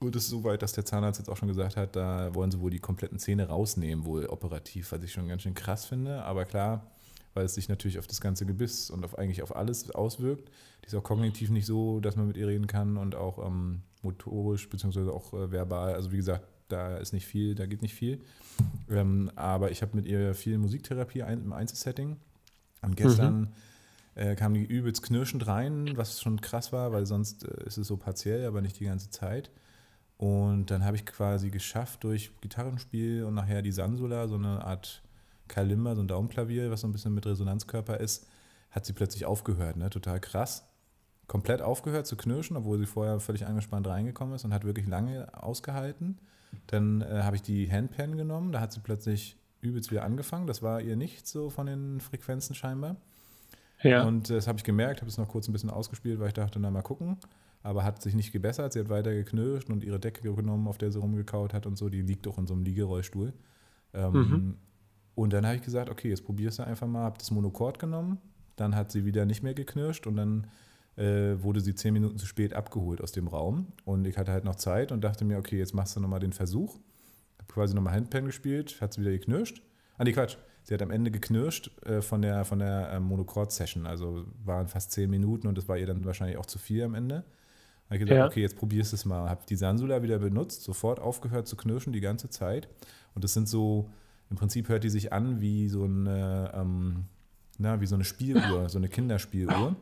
und es ist so weit, dass der Zahnarzt jetzt auch schon gesagt hat, da wollen sie wohl die kompletten Zähne rausnehmen, wohl operativ, was ich schon ganz schön krass finde. Aber klar, weil es sich natürlich auf das ganze Gebiss und auf eigentlich auf alles auswirkt. Die ist auch kognitiv nicht so, dass man mit ihr reden kann und auch ähm, motorisch beziehungsweise auch äh, verbal. Also wie gesagt, da ist nicht viel, da geht nicht viel. Ähm, aber ich habe mit ihr viel Musiktherapie ein, im Einzelsetting. Und gestern mhm. äh, kam die übelst knirschend rein, was schon krass war, weil sonst äh, ist es so partiell, aber nicht die ganze Zeit. Und dann habe ich quasi geschafft durch Gitarrenspiel und nachher die Sansula, so eine Art Kalimba, so ein Daumenklavier, was so ein bisschen mit Resonanzkörper ist, hat sie plötzlich aufgehört, ne? Total krass. Komplett aufgehört zu knirschen, obwohl sie vorher völlig angespannt reingekommen ist und hat wirklich lange ausgehalten. Dann äh, habe ich die Handpan genommen, da hat sie plötzlich übelst wieder angefangen. Das war ihr nicht so von den Frequenzen scheinbar. Ja. Und das habe ich gemerkt, habe es noch kurz ein bisschen ausgespielt, weil ich dachte, na mal gucken. Aber hat sich nicht gebessert. Sie hat weiter geknirscht und ihre Decke genommen, auf der sie rumgekaut hat und so. Die liegt auch in so einem Liegerollstuhl. Ähm, mhm. Und dann habe ich gesagt, okay, jetzt probierst du einfach mal. Habe das Monokord genommen. Dann hat sie wieder nicht mehr geknirscht und dann äh, wurde sie zehn Minuten zu spät abgeholt aus dem Raum. Und ich hatte halt noch Zeit und dachte mir, okay, jetzt machst du nochmal den Versuch. Habe quasi nochmal Handpan gespielt, hat sie wieder geknirscht. Ah, nee, Quatsch. Sie hat am Ende geknirscht äh, von der, von der äh, Monochord-Session. Also waren fast zehn Minuten und das war ihr dann wahrscheinlich auch zu viel am Ende. Habe ich gesagt, ja. okay, jetzt probierst du es mal. Habe die Sansula wieder benutzt, sofort aufgehört zu knirschen die ganze Zeit. Und das sind so, im Prinzip hört die sich an wie so eine, ähm, na, wie so eine Spieluhr, so eine Kinderspieluhr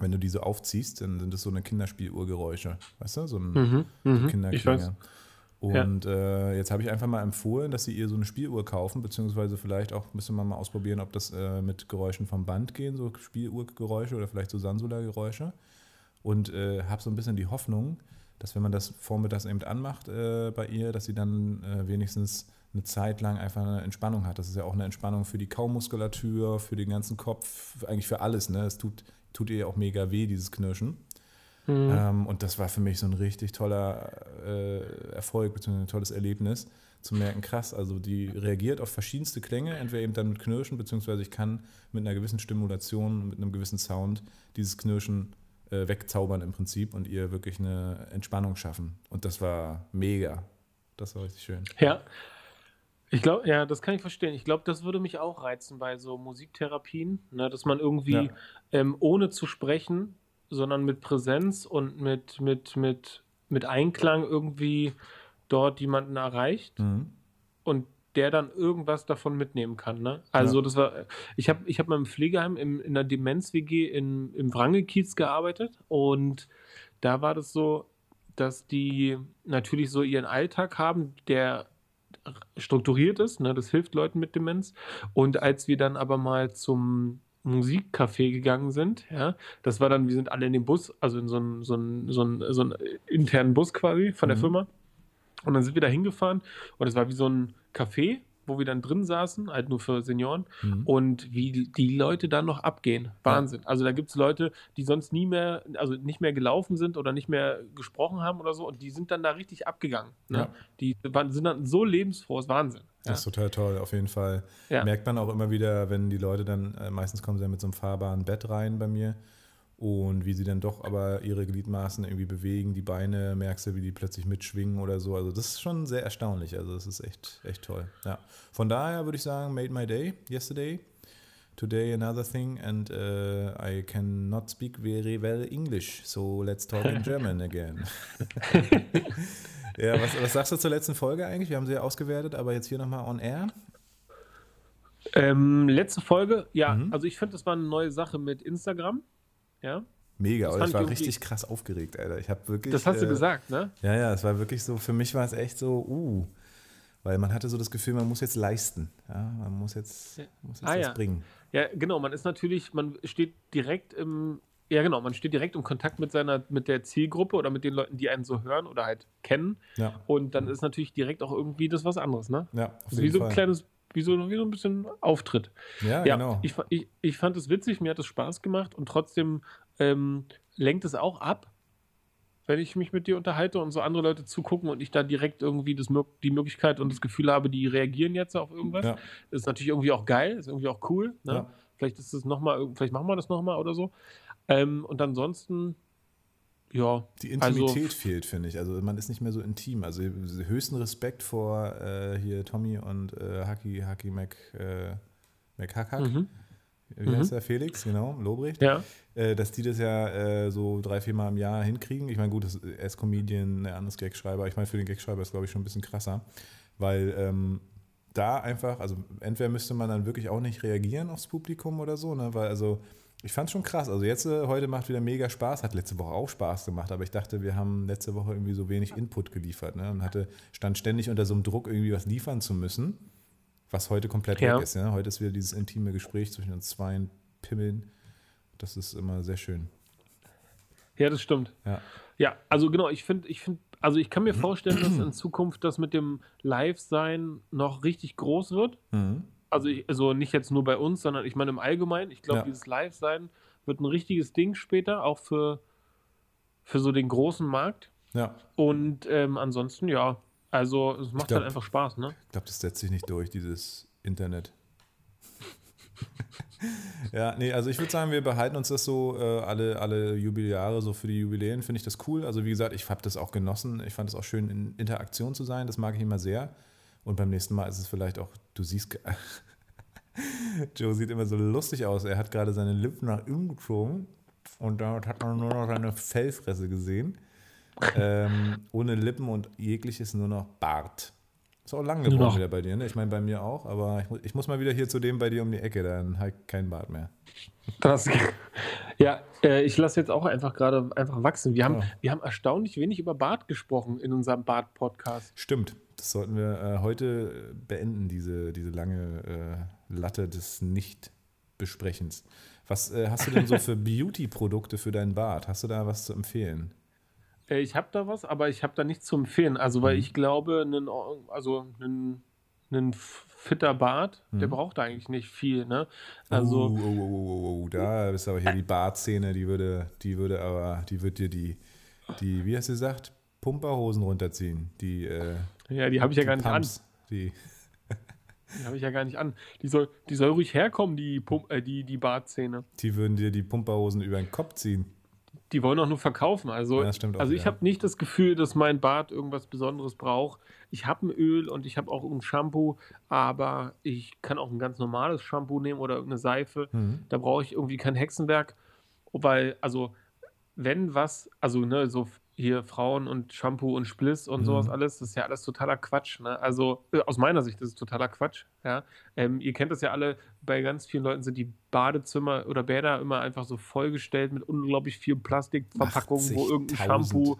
wenn du diese aufziehst, dann sind das so eine Kinderspieluhrgeräusche, weißt du, so ein mhm, so mhm. Kinderklinge. Und ja. äh, jetzt habe ich einfach mal empfohlen, dass sie ihr so eine Spieluhr kaufen, beziehungsweise vielleicht auch müssen wir mal ausprobieren, ob das äh, mit Geräuschen vom Band gehen, so Spieluhrgeräusche oder vielleicht so Sansula-Geräusche. Und äh, habe so ein bisschen die Hoffnung, dass wenn man das vormittags eben anmacht äh, bei ihr, dass sie dann äh, wenigstens eine Zeit lang einfach eine Entspannung hat. Das ist ja auch eine Entspannung für die Kaumuskulatur, für den ganzen Kopf, eigentlich für alles. Ne? Es tut tut ihr auch mega weh, dieses Knirschen. Mhm. Ähm, und das war für mich so ein richtig toller äh, Erfolg, beziehungsweise ein tolles Erlebnis, zu merken, krass, also die reagiert auf verschiedenste Klänge, entweder eben dann mit Knirschen, beziehungsweise ich kann mit einer gewissen Stimulation, mit einem gewissen Sound dieses Knirschen äh, wegzaubern im Prinzip und ihr wirklich eine Entspannung schaffen. Und das war mega. Das war richtig schön. Ja, ich glaube, ja, das kann ich verstehen. Ich glaube, das würde mich auch reizen bei so Musiktherapien, ne, dass man irgendwie ja. ähm, ohne zu sprechen, sondern mit Präsenz und mit, mit, mit, mit Einklang irgendwie dort jemanden erreicht. Mhm. Und der dann irgendwas davon mitnehmen kann. Ne? Also ja. das war, ich habe ich hab mal im Pflegeheim im, in der Demenz-WG im Wrangelkiez gearbeitet und da war das so, dass die natürlich so ihren Alltag haben, der strukturiert ist. Ne? Das hilft Leuten mit Demenz. Und als wir dann aber mal zum Musikcafé gegangen sind, ja, das war dann, wir sind alle in den Bus, also in so einen so so einen, so einen internen Bus quasi von der mhm. Firma. Und dann sind wir da hingefahren und es war wie so ein Café wo wir dann drin saßen, halt nur für Senioren, mhm. und wie die Leute dann noch abgehen. Wahnsinn. Ja. Also da gibt es Leute, die sonst nie mehr, also nicht mehr gelaufen sind oder nicht mehr gesprochen haben oder so, und die sind dann da richtig abgegangen. Ne? Ja. Die waren, sind dann so lebensfroh, ist Wahnsinn. Das ist total toll, auf jeden Fall. Merkt man auch immer wieder, wenn die Leute dann, äh, meistens kommen sie ja mit so einem fahrbaren Bett rein bei mir und wie sie dann doch aber ihre Gliedmaßen irgendwie bewegen, die Beine, merkst du, wie die plötzlich mitschwingen oder so. Also das ist schon sehr erstaunlich. Also das ist echt, echt toll. Ja. Von daher würde ich sagen, made my day yesterday. Today another thing and uh, I cannot speak very well English, so let's talk in German again. ja, was, was sagst du zur letzten Folge eigentlich? Wir haben sie ja ausgewertet, aber jetzt hier nochmal on air. Ähm, letzte Folge, ja, mhm. also ich finde, das war eine neue Sache mit Instagram. Ja. Mega, das ich war richtig krass aufgeregt, Alter. Ich habe wirklich. Das hast äh, du gesagt, ne? Ja, ja, es war wirklich so, für mich war es echt so, uh, weil man hatte so das Gefühl, man muss jetzt leisten. Ja, man muss jetzt, muss jetzt ah, was ja. bringen. Ja, genau, man ist natürlich, man steht direkt im, ja genau, man steht direkt im Kontakt mit seiner, mit der Zielgruppe oder mit den Leuten, die einen so hören oder halt kennen. Ja. Und dann ist natürlich direkt auch irgendwie das was anderes, ne? Ja, auf also jeden wie so ein kleines wie so, wie so ein bisschen Auftritt. Ja, ja genau. Ich, ich, ich fand es witzig, mir hat es Spaß gemacht und trotzdem ähm, lenkt es auch ab, wenn ich mich mit dir unterhalte und so andere Leute zugucken und ich da direkt irgendwie das, die Möglichkeit und das Gefühl habe, die reagieren jetzt auf irgendwas. Ja. Ist natürlich irgendwie auch geil, ist irgendwie auch cool. Ne? Ja. Vielleicht ist es noch mal, vielleicht machen wir das nochmal oder so. Ähm, und ansonsten ja. Die Intimität also, fehlt, finde ich. Also man ist nicht mehr so intim. Also höchsten Respekt vor äh, hier Tommy und äh, Haki, Haki Mac, äh, McHack. Mhm. Wie mhm. heißt der? Felix, genau, Lobrecht. Ja. Äh, dass die das ja äh, so drei, vier Mal im Jahr hinkriegen. Ich meine, gut, das, er ist Comedian, er ist Gagschreiber. Ich meine, für den Gagschreiber ist, glaube ich, schon ein bisschen krasser. Weil ähm, da einfach, also entweder müsste man dann wirklich auch nicht reagieren aufs Publikum oder so, ne? Weil also ich fand es schon krass. Also jetzt äh, heute macht wieder mega Spaß. Hat letzte Woche auch Spaß gemacht, aber ich dachte, wir haben letzte Woche irgendwie so wenig Input geliefert. Ne? Und hatte, stand ständig unter so einem Druck, irgendwie was liefern zu müssen, was heute komplett ja. weg ist. Ne? Heute ist wieder dieses intime Gespräch zwischen uns zwei Pimmeln. Das ist immer sehr schön. Ja, das stimmt. Ja, ja also genau, ich finde, ich finde, also ich kann mir vorstellen, dass in Zukunft das mit dem Live-Sein noch richtig groß wird. Mhm also, ich, also nicht jetzt nur bei uns, sondern ich meine im Allgemeinen. Ich glaube, ja. dieses Live-Sein wird ein richtiges Ding später, auch für, für so den großen Markt. Ja. Und ähm, ansonsten, ja, also es macht glaub, halt einfach Spaß, ne? Ich glaube, das setzt sich nicht durch, dieses Internet. ja, nee, also ich würde sagen, wir behalten uns das so äh, alle, alle Jubiläare, so für die Jubiläen finde ich das cool. Also wie gesagt, ich habe das auch genossen. Ich fand es auch schön, in Interaktion zu sein. Das mag ich immer sehr. Und beim nächsten Mal ist es vielleicht auch, du siehst, Joe sieht immer so lustig aus. Er hat gerade seine Lippen nach innen gezogen und damit hat man nur noch seine Fellfresse gesehen. ähm, ohne Lippen und jegliches nur noch Bart. Ist auch lang geworden wieder bei dir, ne? Ich meine, bei mir auch, aber ich, ich, muss mal wieder hier zu dem bei dir um die Ecke, dann halt kein Bart mehr. Das, ja, äh, ich lasse jetzt auch einfach gerade einfach wachsen. Wir haben, ja. wir haben erstaunlich wenig über Bart gesprochen in unserem Bart-Podcast. Stimmt. Das sollten wir äh, heute beenden, diese, diese lange äh, Latte des Nicht-Besprechens. Was äh, hast du denn so für Beauty-Produkte für deinen Bart? Hast du da was zu empfehlen? Äh, ich habe da was, aber ich habe da nichts zu empfehlen. Also, weil mhm. ich glaube, einen, also einen, einen fitter Bart, mhm. der braucht eigentlich nicht viel. Ne? Also, oh, oh, oh, oh, oh, da ist aber hier die Bartszene, die würde, die würde aber, die wird dir die, die, wie hast du gesagt, Pumperhosen runterziehen. Die, äh, ja, die habe ich ja gar nicht Pumps, an. Die, die habe ich ja gar nicht an. Die soll, die soll ruhig herkommen, die, Pump, äh, die, die Bartzähne. Die würden dir die Pumperhosen über den Kopf ziehen. Die wollen auch nur verkaufen. Also, ja, also ich ja. habe nicht das Gefühl, dass mein Bart irgendwas Besonderes braucht. Ich habe ein Öl und ich habe auch ein Shampoo, aber ich kann auch ein ganz normales Shampoo nehmen oder irgendeine Seife. Mhm. Da brauche ich irgendwie kein Hexenwerk. Weil, also, wenn was, also ne, so hier Frauen und Shampoo und Spliss und mhm. sowas alles, das ist ja alles totaler Quatsch. Ne? Also äh, aus meiner Sicht ist es totaler Quatsch. Ja? Ähm, ihr kennt das ja alle, bei ganz vielen Leuten sind die Badezimmer oder Bäder immer einfach so vollgestellt mit unglaublich viel Plastikverpackungen, wo irgendein Shampoo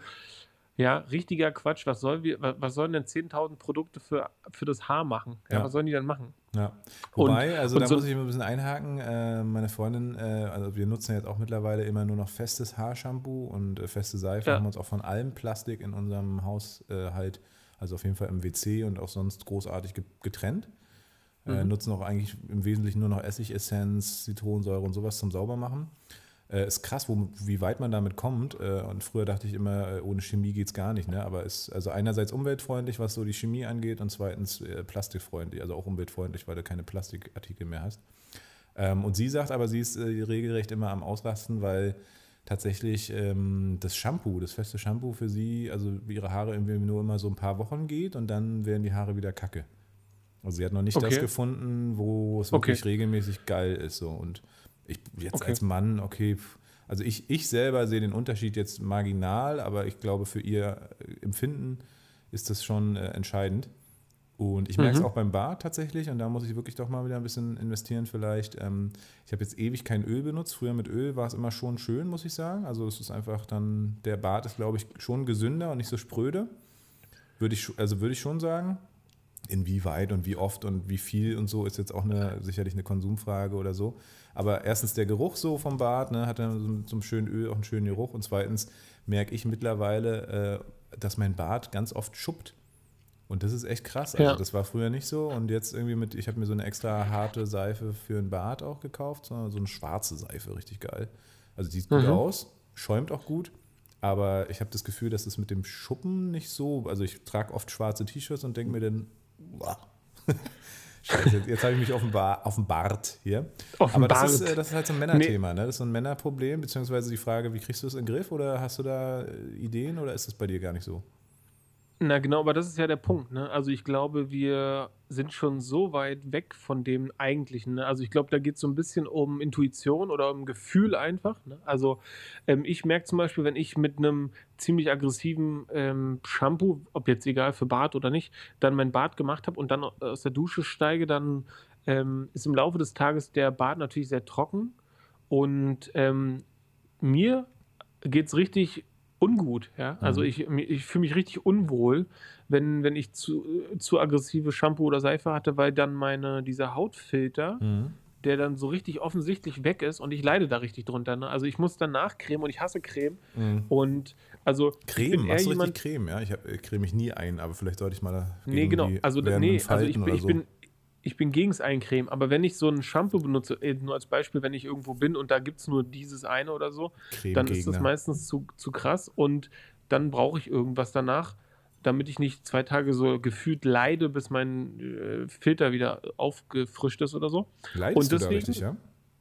ja, richtiger Quatsch. Was, soll wir, was sollen denn 10.000 Produkte für, für das Haar machen? Ja, ja. Was sollen die denn machen? Ja. Wobei, und, also und da so muss ich ein bisschen einhaken. Äh, meine Freundin, äh, also wir nutzen jetzt auch mittlerweile immer nur noch festes Haarshampoo und äh, feste Seife. Ja. Haben uns auch von allem Plastik in unserem Haus äh, halt, also auf jeden Fall im WC und auch sonst großartig getrennt. Äh, mhm. nutzen auch eigentlich im Wesentlichen nur noch Essigessenz, Zitronensäure und sowas zum Saubermachen. Äh, ist krass, wo, wie weit man damit kommt. Äh, und früher dachte ich immer, äh, ohne Chemie geht es gar nicht. Ne? Aber ist also einerseits umweltfreundlich, was so die Chemie angeht, und zweitens äh, plastikfreundlich, also auch umweltfreundlich, weil du keine Plastikartikel mehr hast. Ähm, und sie sagt aber, sie ist äh, regelrecht immer am Ausrasten, weil tatsächlich ähm, das Shampoo, das feste Shampoo für sie, also ihre Haare irgendwie nur immer so ein paar Wochen geht und dann werden die Haare wieder kacke. Also sie hat noch nicht okay. das gefunden, wo es wirklich okay. regelmäßig geil ist. So. Und ich jetzt okay. als Mann, okay, also ich, ich selber sehe den Unterschied jetzt marginal, aber ich glaube, für ihr äh, Empfinden ist das schon äh, entscheidend. Und ich merke es mhm. auch beim Bart tatsächlich, und da muss ich wirklich doch mal wieder ein bisschen investieren vielleicht. Ähm, ich habe jetzt ewig kein Öl benutzt. Früher mit Öl war es immer schon schön, muss ich sagen. Also es ist einfach dann, der Bart ist, glaube ich, schon gesünder und nicht so spröde. Würde ich, also würde ich schon sagen. Inwieweit und wie oft und wie viel und so ist jetzt auch eine, sicherlich eine Konsumfrage oder so. Aber erstens der Geruch so vom Bad, ne, hat dann so, einem schönen Öl auch einen schönen Geruch. Und zweitens merke ich mittlerweile, äh, dass mein Bad ganz oft schuppt. Und das ist echt krass. Also ja. das war früher nicht so. Und jetzt irgendwie mit, ich habe mir so eine extra harte Seife für ein Bad auch gekauft, so, so eine schwarze Seife, richtig geil. Also sieht gut mhm. aus, schäumt auch gut. Aber ich habe das Gefühl, dass es das mit dem Schuppen nicht so. Also ich trage oft schwarze T-Shirts und denke mir dann. Scheiße, jetzt habe ich mich offenbar offenbart hier. Aber das ist, äh, das ist, halt so ein Männerthema, ne? Das ist so ein Männerproblem, beziehungsweise die Frage, wie kriegst du es in den Griff oder hast du da äh, Ideen oder ist das bei dir gar nicht so? Na genau, aber das ist ja der Punkt. Ne? Also ich glaube, wir sind schon so weit weg von dem Eigentlichen. Ne? Also ich glaube, da geht es so ein bisschen um Intuition oder um Gefühl einfach. Ne? Also ähm, ich merke zum Beispiel, wenn ich mit einem ziemlich aggressiven ähm, Shampoo, ob jetzt egal für Bart oder nicht, dann mein Bart gemacht habe und dann aus der Dusche steige, dann ähm, ist im Laufe des Tages der Bart natürlich sehr trocken und ähm, mir geht es richtig ungut. Ja? Also mhm. ich, ich fühle mich richtig unwohl, wenn, wenn ich zu, zu aggressive Shampoo oder Seife hatte, weil dann meine, dieser Hautfilter, mhm. der dann so richtig offensichtlich weg ist und ich leide da richtig drunter. Ne? Also ich muss dann nachcremen und ich hasse Creme. Mhm. Und also Creme, machst du richtig Creme, ja? Ich hab, äh, creme mich nie ein, aber vielleicht sollte ich mal Nee, genau. Also, nee, also ich, ich, bin, ich bin gegen das Eincremen, aber wenn ich so ein Shampoo benutze, äh, nur als Beispiel, wenn ich irgendwo bin und da gibt es nur dieses eine oder so, dann ist das meistens zu, zu krass und dann brauche ich irgendwas danach, damit ich nicht zwei Tage so gefühlt leide, bis mein äh, Filter wieder aufgefrischt ist oder so. Leidest und deswegen, du da richtig, ja?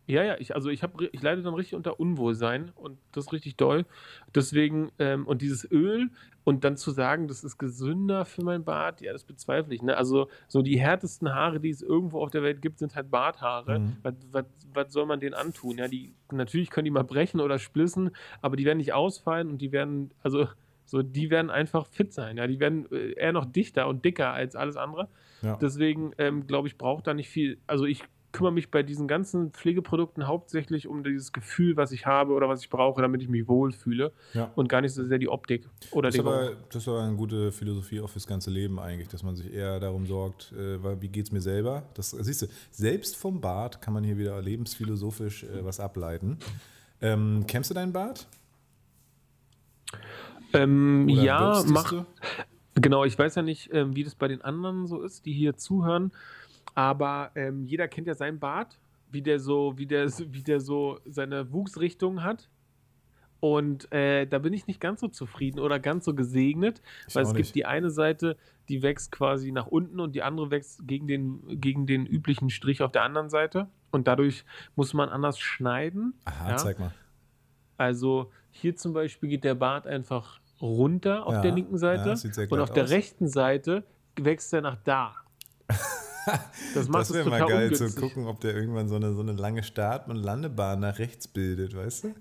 Ja, ja, ich, also ich, hab, ich leide dann richtig unter Unwohlsein und das ist richtig doll. Deswegen, ähm, und dieses Öl und dann zu sagen, das ist gesünder für mein Bart, ja, das bezweifle ich. Ne? Also so die härtesten Haare, die es irgendwo auf der Welt gibt, sind halt Barthaare. Mhm. Was, was, was soll man denen antun? Ja, die, natürlich können die mal brechen oder splissen, aber die werden nicht ausfallen und die werden, also so, die werden einfach fit sein. Ja, die werden äh, eher noch dichter und dicker als alles andere. Ja. Deswegen ähm, glaube ich, braucht da nicht viel. Also ich kümmere mich bei diesen ganzen Pflegeprodukten hauptsächlich um dieses Gefühl, was ich habe oder was ich brauche, damit ich mich wohlfühle ja. und gar nicht so sehr die Optik oder das ist aber, Das ist aber eine gute Philosophie auch fürs ganze Leben eigentlich, dass man sich eher darum sorgt, äh, wie geht es mir selber. Das siehst du, selbst vom Bart kann man hier wieder lebensphilosophisch äh, was ableiten. Ähm, kennst du deinen Bart? Ähm, ja, mach. Du? Genau, ich weiß ja nicht, ähm, wie das bei den anderen so ist, die hier zuhören. Aber ähm, jeder kennt ja seinen Bart, wie der so, wie der, wie der so seine Wuchsrichtung hat. Und äh, da bin ich nicht ganz so zufrieden oder ganz so gesegnet, ich weil es gibt die eine Seite, die wächst quasi nach unten und die andere wächst gegen den, gegen den üblichen Strich auf der anderen Seite. Und dadurch muss man anders schneiden. Aha, ja? zeig mal. Also hier zum Beispiel geht der Bart einfach runter auf ja, der linken Seite ja, und auf aus. der rechten Seite wächst er nach da. Das, das wäre mal geil ungünstig. zu gucken, ob der irgendwann so eine, so eine lange Start- und Landebahn nach rechts bildet, weißt du?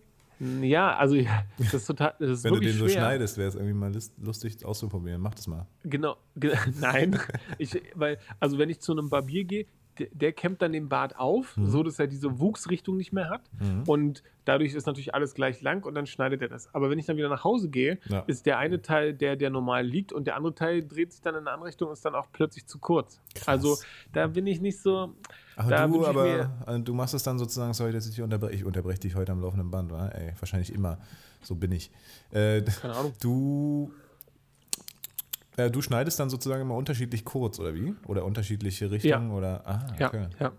Ja, also das ist total. Das ist Wenn du den schwer. so schneidest, wäre es irgendwie mal lustig auszuprobieren. Mach das mal. Genau, nein. ich, weil, also wenn ich zu einem Barbier gehe, der, der kämmt dann den Bart auf, mhm. so dass er diese Wuchsrichtung nicht mehr hat. Mhm. Und dadurch ist natürlich alles gleich lang und dann schneidet er das. Aber wenn ich dann wieder nach Hause gehe, ja. ist der eine Teil der, der normal liegt und der andere Teil dreht sich dann in eine andere Richtung und ist dann auch plötzlich zu kurz. Krass. Also da bin ich nicht so. Aber du, aber also du machst es dann sozusagen, sorry, dass ich dich unterbreche. Ich unterbreche dich heute am laufenden Band, wa? Ey, wahrscheinlich immer. So bin ich. Äh, Keine Ahnung. Du äh, du schneidest dann sozusagen immer unterschiedlich kurz, oder wie? Oder unterschiedliche Richtungen? Ja. Oder, ah, okay. ja, ja.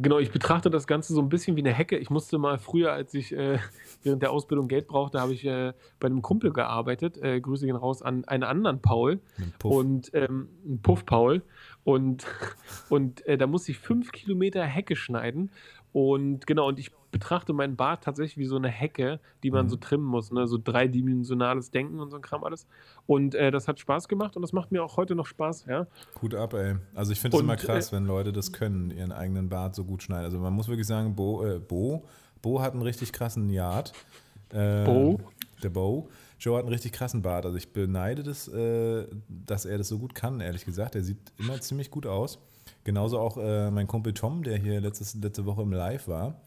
Genau, ich betrachte das Ganze so ein bisschen wie eine Hecke. Ich musste mal früher, als ich äh, während der Ausbildung Geld brauchte, habe ich äh, bei einem Kumpel gearbeitet. Äh, Grüße gehen raus an einen anderen Paul. Puff. Und ähm, Puff Paul. Und, und äh, da musste ich fünf Kilometer Hecke schneiden. Und genau, und ich betrachte meinen Bart tatsächlich wie so eine Hecke, die man mhm. so trimmen muss, ne? so dreidimensionales Denken und so ein Kram alles. Und äh, das hat Spaß gemacht und das macht mir auch heute noch Spaß, ja. Gut ab, ey. Also ich finde es immer krass, äh, wenn Leute das können, ihren eigenen Bart so gut schneiden. Also man muss wirklich sagen, Bo, äh, Bo, Bo hat einen richtig krassen Yard. Äh, Bo? Der Bo. Joe hat einen richtig krassen Bart. Also ich beneide das, äh, dass er das so gut kann, ehrlich gesagt. Er sieht immer ziemlich gut aus. Genauso auch äh, mein Kumpel Tom, der hier letztes, letzte Woche im Live war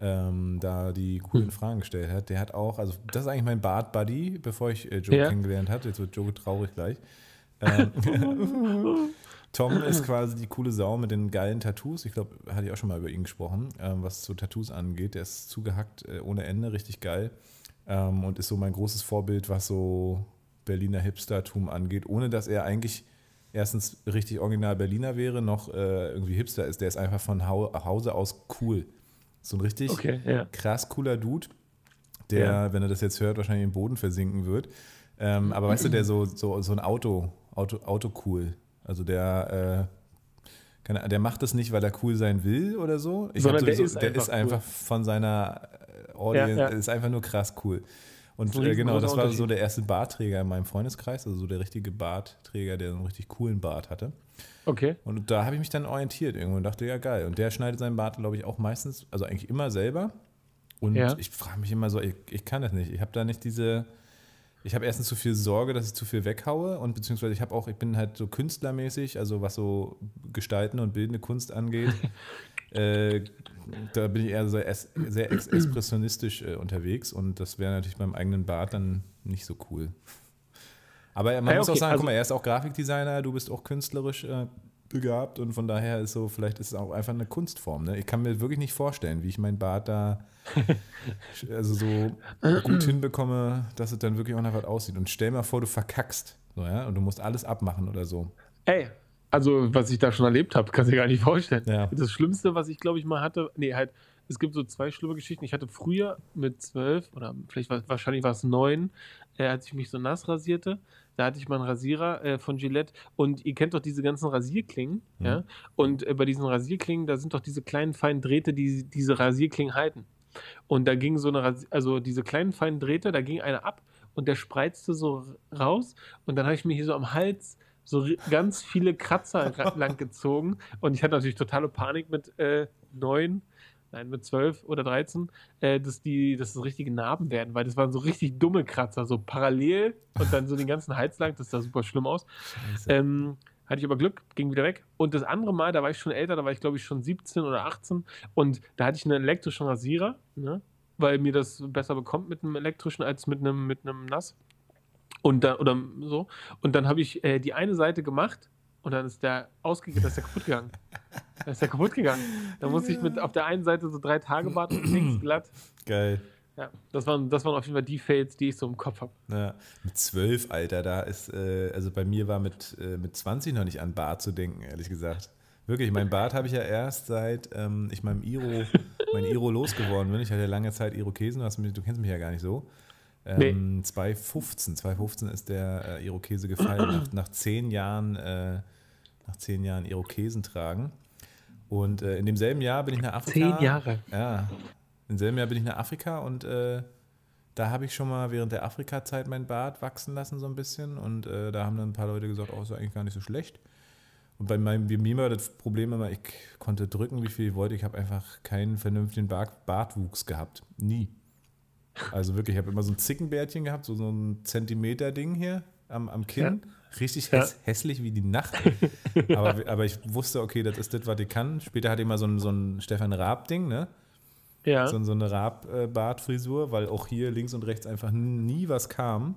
ähm, da die coolen hm. Fragen gestellt hat. Der hat auch, also das ist eigentlich mein Bart-Buddy, bevor ich äh, Joe ja. kennengelernt habe. Jetzt wird Joe traurig gleich. Ähm, Tom ist quasi die coole Sau mit den geilen Tattoos. Ich glaube, hatte ich auch schon mal über ihn gesprochen, ähm, was so Tattoos angeht. Der ist zugehackt äh, ohne Ende, richtig geil. Ähm, und ist so mein großes Vorbild, was so Berliner Hipstertum angeht, ohne dass er eigentlich erstens richtig original Berliner wäre, noch äh, irgendwie Hipster ist. Der ist einfach von Hause aus cool. So ein richtig okay, ja. krass cooler Dude, der, ja. wenn er das jetzt hört, wahrscheinlich im Boden versinken wird. Ähm, aber weißt du, der so, so, so ein Auto, Auto, Auto cool. Also der, äh, keine, der macht das nicht, weil er cool sein will oder so. Ich Sondern so, der, so, ist, der einfach ist einfach von seiner äh, Audience, ja, ist einfach nur krass cool. Und äh, genau, das war so der erste Bartträger in meinem Freundeskreis, also so der richtige Bartträger, der so einen richtig coolen Bart hatte. Okay. Und da habe ich mich dann orientiert irgendwo und dachte, ja geil. Und der schneidet seinen Bart, glaube ich, auch meistens, also eigentlich immer selber. Und ja. ich frage mich immer so, ich, ich kann das nicht. Ich habe da nicht diese, ich habe erstens zu viel Sorge, dass ich zu viel weghaue und beziehungsweise ich habe auch, ich bin halt so künstlermäßig, also was so Gestalten und bildende Kunst angeht, äh, da bin ich eher so es, sehr expressionistisch äh, unterwegs und das wäre natürlich beim eigenen Bart dann nicht so cool. Aber man ja, muss okay, auch sagen, also, guck mal, er ist auch Grafikdesigner, du bist auch künstlerisch äh, begabt und von daher ist so, vielleicht ist es auch einfach eine Kunstform. Ne? Ich kann mir wirklich nicht vorstellen, wie ich mein Bart da also so gut hinbekomme, dass es dann wirklich auch nach was aussieht. Und stell mal vor, du verkackst so, ja? und du musst alles abmachen oder so. Ey, also was ich da schon erlebt habe, kannst du dir gar nicht vorstellen. Ja. Das Schlimmste, was ich glaube ich mal hatte, nee, halt, es gibt so zwei schlimme Geschichten. Ich hatte früher mit zwölf oder vielleicht war, wahrscheinlich war es neun, äh, als ich mich so nass rasierte, da hatte ich mal einen Rasierer äh, von Gillette und ihr kennt doch diese ganzen Rasierklingen, mhm. ja? Und äh, bei diesen Rasierklingen, da sind doch diese kleinen feinen Drähte, die diese Rasierklingen halten. Und da ging so eine, also diese kleinen feinen Drähte, da ging einer ab und der spreizte so raus und dann habe ich mir hier so am Hals so ganz viele Kratzer lang gezogen und ich hatte natürlich totale Panik mit äh, neun nein, mit 12 oder 13, äh, dass, die, dass das richtige Narben werden, weil das waren so richtig dumme Kratzer, so parallel und dann so den ganzen Hals lang, das sah super schlimm aus. Ähm, hatte ich aber Glück, ging wieder weg. Und das andere Mal, da war ich schon älter, da war ich glaube ich schon 17 oder 18 und da hatte ich einen elektrischen Rasierer, ne? weil mir das besser bekommt mit einem elektrischen als mit einem, mit einem Nass. Und da, oder so. Und dann habe ich äh, die eine Seite gemacht und dann ist der ausgegangen, ist der kaputt gegangen. Da ist der kaputt gegangen. Da musste ich mit auf der einen Seite so drei Tage warten und links glatt. Geil. Ja, das waren, das waren auf jeden Fall die Fails, die ich so im Kopf habe. Ja, mit zwölf, Alter, da ist, äh, also bei mir war mit, äh, mit 20 noch nicht an Bart zu denken, ehrlich gesagt. Wirklich, mein Bart habe ich ja erst seit ähm, ich meinem Iro, mein Iro losgeworden bin. Ich hatte ja lange Zeit Irokesen, du, du kennst mich ja gar nicht so. Ähm, nee. 2015, 2015 ist der äh, Irokese gefallen, nach, nach zehn Jahren äh, nach zehn Jahren Irokesen tragen. Und äh, in demselben Jahr bin ich nach Afrika. Zehn Jahre? Ja. Im selben Jahr bin ich nach Afrika und äh, da habe ich schon mal während der Afrika-Zeit mein Bart wachsen lassen, so ein bisschen. Und äh, da haben dann ein paar Leute gesagt, oh, ist eigentlich gar nicht so schlecht. Und bei meinem, bei mir war das Problem immer, ich konnte drücken, wie viel ich wollte. Ich habe einfach keinen vernünftigen Bart, Bartwuchs gehabt. Nie. Also wirklich, ich habe immer so ein Zickenbärtchen gehabt, so, so ein Zentimeter-Ding hier am, am Kinn. Ja. Richtig häss, ja. hässlich wie die Nacht. aber, aber ich wusste, okay, das ist das, was ich kann. Später hatte ich mal so ein, so ein Stefan Raab-Ding, ne? Ja. So, so eine Raab-Bartfrisur, weil auch hier links und rechts einfach nie was kam.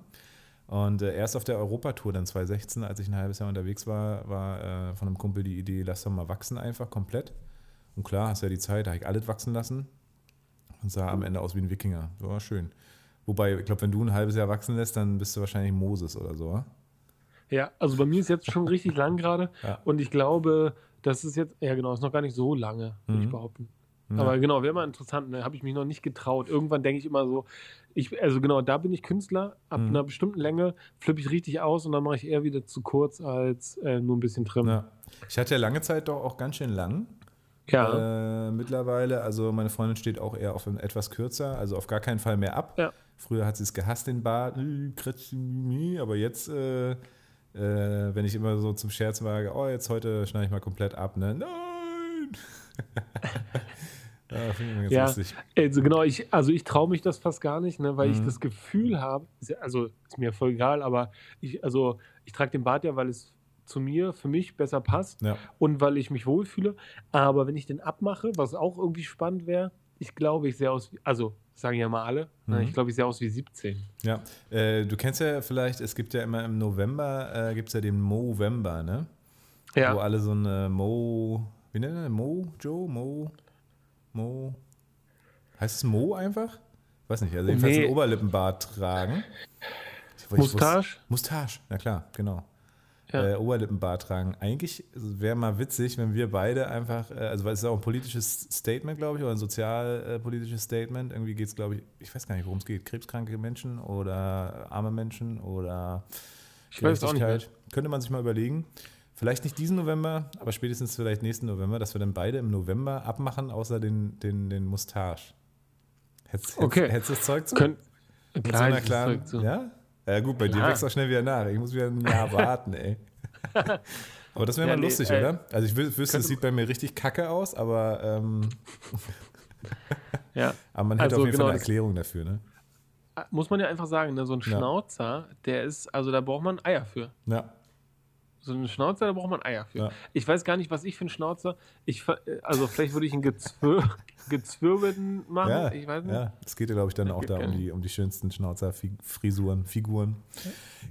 Und äh, erst auf der Europatour, dann 2016, als ich ein halbes Jahr unterwegs war, war äh, von einem Kumpel die Idee, lass doch mal wachsen einfach komplett. Und klar, hast ja die Zeit, da habe ich alles wachsen lassen und sah am Ende aus wie ein Wikinger. So war schön. Wobei, ich glaube, wenn du ein halbes Jahr wachsen lässt, dann bist du wahrscheinlich Moses oder so. Ja, also bei mir ist jetzt schon richtig lang gerade. Ja. Und ich glaube, das ist jetzt, ja genau, ist noch gar nicht so lange, würde mhm. ich behaupten. Ja. Aber genau, wäre mal interessant, ne? habe ich mich noch nicht getraut. Irgendwann denke ich immer so, ich, also genau, da bin ich Künstler, ab mhm. einer bestimmten Länge flippe ich richtig aus und dann mache ich eher wieder zu kurz als äh, nur ein bisschen trimmen. Ja. Ich hatte ja lange Zeit doch auch ganz schön lang. Ja. Äh, mittlerweile, also meine Freundin steht auch eher auf etwas kürzer, also auf gar keinen Fall mehr ab. Ja. Früher hat sie es gehasst, den Bart, äh, aber jetzt, äh, äh, wenn ich immer so zum Scherz wage, oh, jetzt heute schneide ich mal komplett ab, ne? Nein! ja, ja also genau, ich, also ich traue mich das fast gar nicht, ne, weil mhm. ich das Gefühl habe, also ist mir voll egal, aber ich, also ich trage den Bart ja, weil es zu mir, für mich besser passt ja. und weil ich mich wohlfühle. Aber wenn ich den abmache, was auch irgendwie spannend wäre, ich glaube, ich sehe aus, wie, also sagen ja mal alle, mhm. ich glaube, ich sehe aus wie 17. Ja, äh, du kennst ja vielleicht, es gibt ja immer im November, äh, gibt es ja den Movember, ne? Ja. Wo alle so eine Mo, wie nennt man Mo, Joe, Mo, Mo. Heißt es Mo einfach? Weiß nicht, also jedenfalls nee. einen Oberlippenbart tragen. Mustache? Mustache, ja klar, genau. Ja. Äh, Oberlippenbart tragen. Eigentlich wäre mal witzig, wenn wir beide einfach, äh, also weil es ist auch ein politisches Statement, glaube ich, oder ein sozialpolitisches Statement. Irgendwie geht es, glaube ich, ich weiß gar nicht, worum es geht. Krebskranke Menschen oder arme Menschen oder ich weiß auch nicht mehr. Könnte man sich mal überlegen. Vielleicht nicht diesen November, aber spätestens vielleicht nächsten November, dass wir dann beide im November abmachen, außer den, den, den Mustache. Hättest, okay. du das Zeug zu? Könnt, Mit klar, so einer klaren, zu. Ja? Ja, gut, bei klar. dir wächst auch schnell wieder nach. Ich muss wieder ein Jahr warten, ey. aber das wäre ja, mal lustig, nee, oder? Also ich wüsste, es sieht bei mir richtig kacke aus, aber, ähm, ja. aber man hätte also, auf jeden genau, Fall eine Erklärung dafür, ne? Muss man ja einfach sagen, ne? so ein Schnauzer, ja. der ist, also da braucht man Eier für. Ja. So einen Schnauzer, da braucht man Eier für. Ja. Ich weiß gar nicht, was ich für einen Schnauzer. Ich, also vielleicht würde ich einen gezwir gezwirbelten machen. Ja, ich weiß nicht. Ja, es geht ja, glaube ich, dann auch da um die, um die schönsten Schnauzer-Frisuren, Figuren.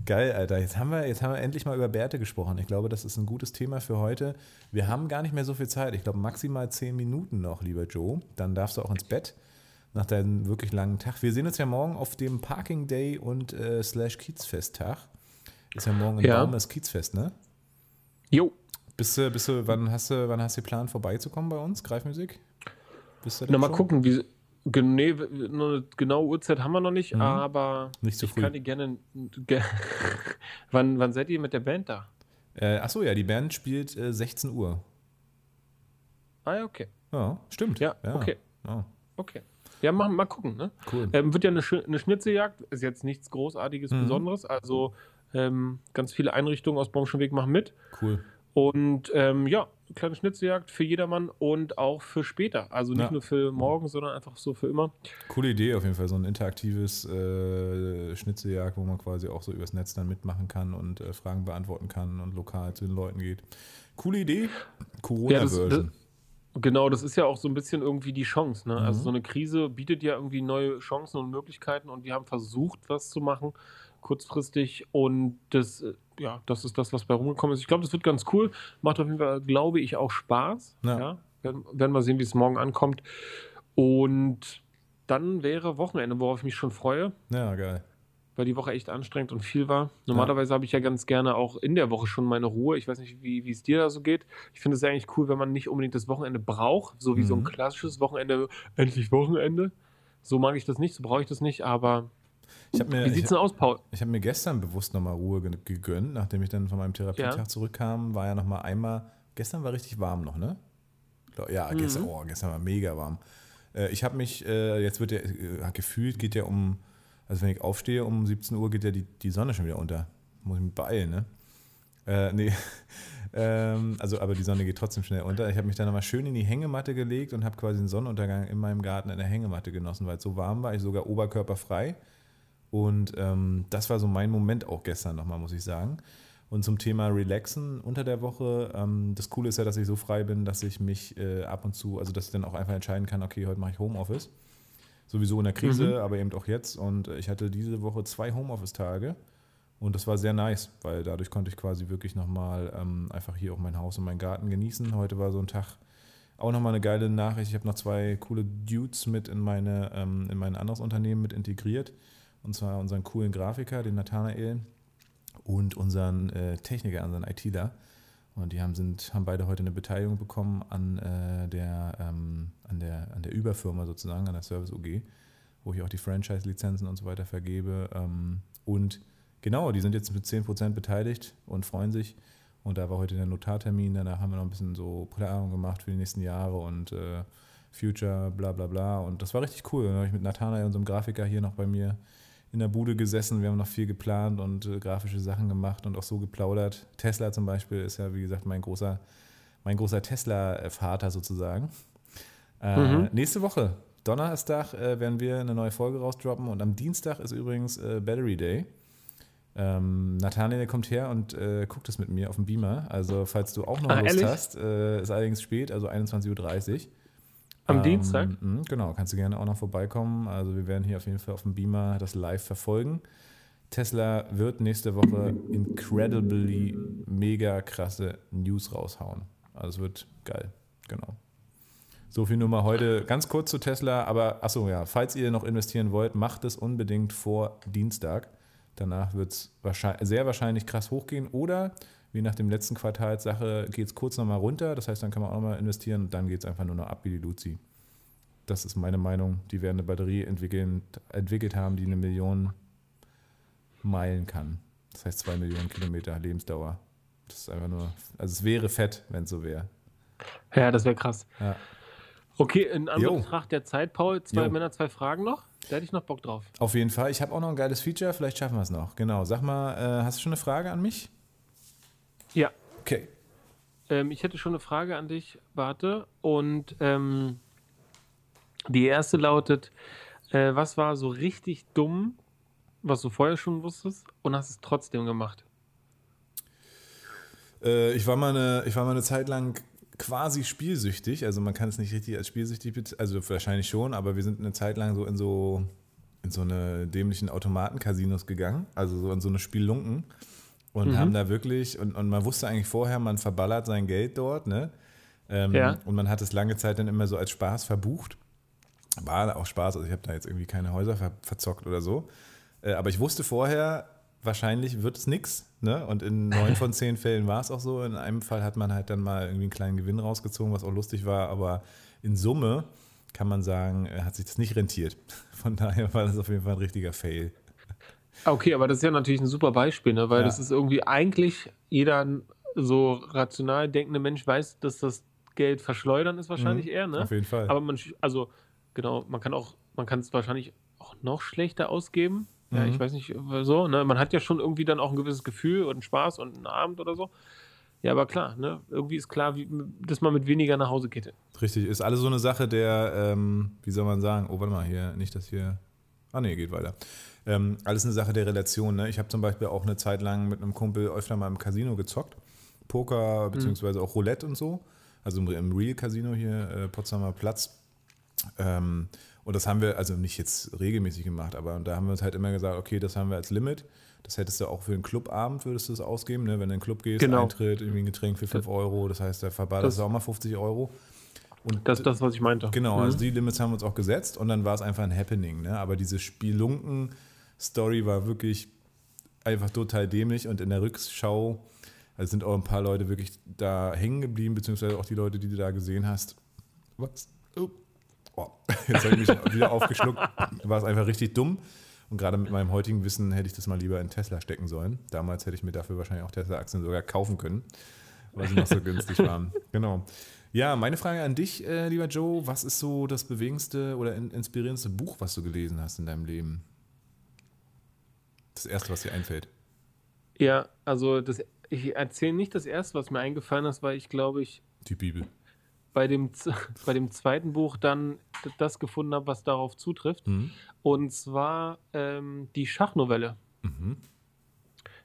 Geil, Alter. Jetzt haben, wir, jetzt haben wir endlich mal über Bärte gesprochen. Ich glaube, das ist ein gutes Thema für heute. Wir haben gar nicht mehr so viel Zeit. Ich glaube, maximal zehn Minuten noch, lieber Joe. Dann darfst du auch ins Bett nach deinem wirklich langen Tag. Wir sehen uns ja morgen auf dem Parking Day und äh, Slash Kiezfest-Tag. Ist ja morgen ein ja. Baum das Kiezfest, ne? Jo. Bist du, bist du, wann hast du, wann hast du geplant, vorbeizukommen bei uns, Greifmusik? Bist du Na, mal schon? gucken, wie, nee, eine genaue Uhrzeit haben wir noch nicht, mhm. aber nicht so ich früh. kann die gerne. Ge wann, wann seid ihr mit der Band da? Äh, achso, ja, die Band spielt äh, 16 Uhr. Ah, ja, okay. Ja, stimmt. Ja, ja. okay. Ja. Okay. Ja, mal, mal gucken, ne? Cool. Ähm, wird ja eine, eine Schnitzeljagd, ist jetzt nichts Großartiges, mhm. Besonderes, also ähm, ganz viele Einrichtungen aus Baumschenweg machen mit. Cool. Und ähm, ja, kleine Schnitzeljagd für jedermann und auch für später. Also nicht ja. nur für morgen, sondern einfach so für immer. Coole Idee auf jeden Fall, so ein interaktives äh, Schnitzeljagd, wo man quasi auch so übers Netz dann mitmachen kann und äh, Fragen beantworten kann und lokal zu den Leuten geht. Coole Idee. Corona-Version. Ja, Genau, das ist ja auch so ein bisschen irgendwie die Chance. Ne? Also mhm. Also so eine Krise bietet ja irgendwie neue Chancen und Möglichkeiten und wir haben versucht, was zu machen kurzfristig und das, äh, ja, das ist das, was bei rumgekommen ist. Ich glaube, das wird ganz cool. Macht auf jeden Fall, glaube ich, auch Spaß. Ja. ja. Werden, werden wir sehen, wie es morgen ankommt. Und dann wäre Wochenende, worauf ich mich schon freue. Ja, geil. Weil die Woche echt anstrengend und viel war. Normalerweise ja. habe ich ja ganz gerne auch in der Woche schon meine Ruhe. Ich weiß nicht, wie, es dir da so geht. Ich finde es eigentlich cool, wenn man nicht unbedingt das Wochenende braucht, so wie mhm. so ein mhm. klassisches Wochenende, endlich Wochenende. So mag ich das nicht, so brauche ich das nicht, aber mir, Wie sieht es denn aus, Paul? Ich habe mir gestern bewusst nochmal Ruhe gegönnt, nachdem ich dann von meinem Therapietag ja. zurückkam, war ja nochmal einmal, gestern war richtig warm noch, ne? Ja, mhm. gestern, oh, gestern war mega warm. Äh, ich habe mich, äh, jetzt wird ja, äh, gefühlt geht ja um, also wenn ich aufstehe, um 17 Uhr geht ja die, die Sonne schon wieder unter. Muss ich mich beeilen, ne? Äh, nee, ähm, also, aber die Sonne geht trotzdem schnell unter. Ich habe mich dann nochmal schön in die Hängematte gelegt und habe quasi den Sonnenuntergang in meinem Garten in der Hängematte genossen, weil es so warm war. Ich sogar oberkörperfrei. Und ähm, das war so mein Moment auch gestern nochmal, muss ich sagen. Und zum Thema Relaxen unter der Woche, ähm, das Coole ist ja, dass ich so frei bin, dass ich mich äh, ab und zu, also dass ich dann auch einfach entscheiden kann, okay, heute mache ich Homeoffice. Sowieso in der Krise, mhm. aber eben auch jetzt. Und ich hatte diese Woche zwei Homeoffice-Tage. Und das war sehr nice, weil dadurch konnte ich quasi wirklich nochmal ähm, einfach hier auch mein Haus und meinen Garten genießen. Heute war so ein Tag, auch nochmal eine geile Nachricht. Ich habe noch zwei coole Dudes mit in, meine, ähm, in mein anderes Unternehmen mit integriert. Und zwar unseren coolen Grafiker, den Nathanael, und unseren äh, Techniker, unseren ITler. Und die haben, sind, haben beide heute eine Beteiligung bekommen an, äh, der, ähm, an, der, an der Überfirma sozusagen, an der Service UG, wo ich auch die Franchise-Lizenzen und so weiter vergebe. Ähm, und genau, die sind jetzt mit 10% beteiligt und freuen sich. Und da war heute der Notartermin, danach haben wir noch ein bisschen so Planung gemacht für die nächsten Jahre und äh, Future, bla bla bla. Und das war richtig cool. Dann habe ich mit Nathanael, unserem Grafiker, hier noch bei mir in der Bude gesessen, wir haben noch viel geplant und äh, grafische Sachen gemacht und auch so geplaudert. Tesla zum Beispiel ist ja, wie gesagt, mein großer, mein großer Tesla-Vater sozusagen. Äh, mhm. Nächste Woche, Donnerstag, äh, werden wir eine neue Folge rausdroppen und am Dienstag ist übrigens äh, Battery Day. Ähm, Nathaniel kommt her und äh, guckt es mit mir auf dem Beamer. Also, falls du auch noch ah, Lust ehrlich? hast, äh, ist allerdings spät, also 21.30 Uhr. Am ähm, Dienstag? Mh, genau, kannst du gerne auch noch vorbeikommen. Also wir werden hier auf jeden Fall auf dem Beamer das live verfolgen. Tesla wird nächste Woche incredibly mega krasse News raushauen. Also es wird geil, genau. So viel nur mal heute ganz kurz zu Tesla, aber achso, ja, falls ihr noch investieren wollt, macht es unbedingt vor Dienstag. Danach wird es sehr wahrscheinlich krass hochgehen oder wie nach dem letzten Quartalssache geht es kurz nochmal runter. Das heißt, dann kann man auch nochmal investieren und dann geht es einfach nur noch ab wie die Luzi. Das ist meine Meinung. Die werden eine Batterie entwickeln, entwickelt haben, die eine Million Meilen kann. Das heißt zwei Millionen Kilometer Lebensdauer. Das ist einfach nur, also es wäre fett, wenn es so wäre. Ja, das wäre krass. Ja. Okay, in Anbetracht der Zeit, Paul, zwei jo. Männer, zwei Fragen noch. Da hätte ich noch Bock drauf. Auf jeden Fall. Ich habe auch noch ein geiles Feature, vielleicht schaffen wir es noch. Genau. Sag mal, äh, hast du schon eine Frage an mich? Ja. Okay. Ähm, ich hätte schon eine Frage an dich, warte. Und ähm, die erste lautet: äh, Was war so richtig dumm, was du vorher schon wusstest und hast es trotzdem gemacht? Äh, ich, war mal eine, ich war mal eine Zeit lang quasi spielsüchtig. Also, man kann es nicht richtig als spielsüchtig, also wahrscheinlich schon, aber wir sind eine Zeit lang so in so in so eine dämlichen Automaten-Casinos gegangen, also so in so eine Spiellunken und mhm. haben da wirklich, und, und man wusste eigentlich vorher, man verballert sein Geld dort, ne? Ähm, ja. Und man hat es lange Zeit dann immer so als Spaß verbucht. War auch Spaß, also ich habe da jetzt irgendwie keine Häuser ver verzockt oder so. Äh, aber ich wusste vorher, wahrscheinlich wird es nichts. Ne? Und in neun von zehn Fällen war es auch so. In einem Fall hat man halt dann mal irgendwie einen kleinen Gewinn rausgezogen, was auch lustig war. Aber in Summe kann man sagen, äh, hat sich das nicht rentiert. Von daher war das auf jeden Fall ein richtiger Fail. Okay, aber das ist ja natürlich ein super Beispiel, ne? weil ja. das ist irgendwie eigentlich jeder so rational denkende Mensch weiß, dass das Geld verschleudern ist wahrscheinlich mhm, eher. Ne? Auf jeden Fall. Aber man, also genau, man kann auch, man kann es wahrscheinlich auch noch schlechter ausgeben. Mhm. Ja, ich mhm. weiß nicht, so. Ne? Man hat ja schon irgendwie dann auch ein gewisses Gefühl und Spaß und einen Abend oder so. Ja, aber klar, ne? irgendwie ist klar, wie, dass man mit weniger nach Hause geht. Richtig, ist alles so eine Sache der, ähm, wie soll man sagen, oh, warte mal, hier, nicht, dass hier, ah nee, geht weiter. Ähm, alles eine Sache der Relation. Ne? Ich habe zum Beispiel auch eine Zeit lang mit einem Kumpel öfter mal im Casino gezockt. Poker mhm. beziehungsweise auch Roulette und so. Also im Real Casino hier, äh, Potsdamer Platz. Ähm, und das haben wir also nicht jetzt regelmäßig gemacht, aber da haben wir uns halt immer gesagt, okay, das haben wir als Limit. Das hättest du auch für einen Clubabend, würdest du das ausgeben, ne? wenn du in den Club gehst, genau. Eintritt, irgendwie ein Getränk für 5 Euro, das heißt, der verballerst du auch mal 50 Euro. Und das ist das, was ich meinte. Genau, mhm. also die Limits haben wir uns auch gesetzt und dann war es einfach ein Happening. Ne? Aber diese Spielunken, Story war wirklich einfach total dämlich und in der Rückschau also sind auch ein paar Leute wirklich da hängen geblieben, beziehungsweise auch die Leute, die du da gesehen hast. Was? Oh. Oh. Jetzt habe ich mich wieder aufgeschluckt. War es einfach richtig dumm. Und gerade mit meinem heutigen Wissen hätte ich das mal lieber in Tesla stecken sollen. Damals hätte ich mir dafür wahrscheinlich auch Tesla-Aktien sogar kaufen können, weil sie noch so günstig waren. Genau. Ja, meine Frage an dich, äh, lieber Joe. Was ist so das bewegendste oder inspirierendste Buch, was du gelesen hast in deinem Leben? Das erste, was dir einfällt. Ja, also das ich erzähle nicht das erste, was mir eingefallen ist, weil ich glaube, ich. Die Bibel. Bei dem, bei dem zweiten Buch dann das gefunden habe, was darauf zutrifft. Mhm. Und zwar ähm, die Schachnovelle. Mhm.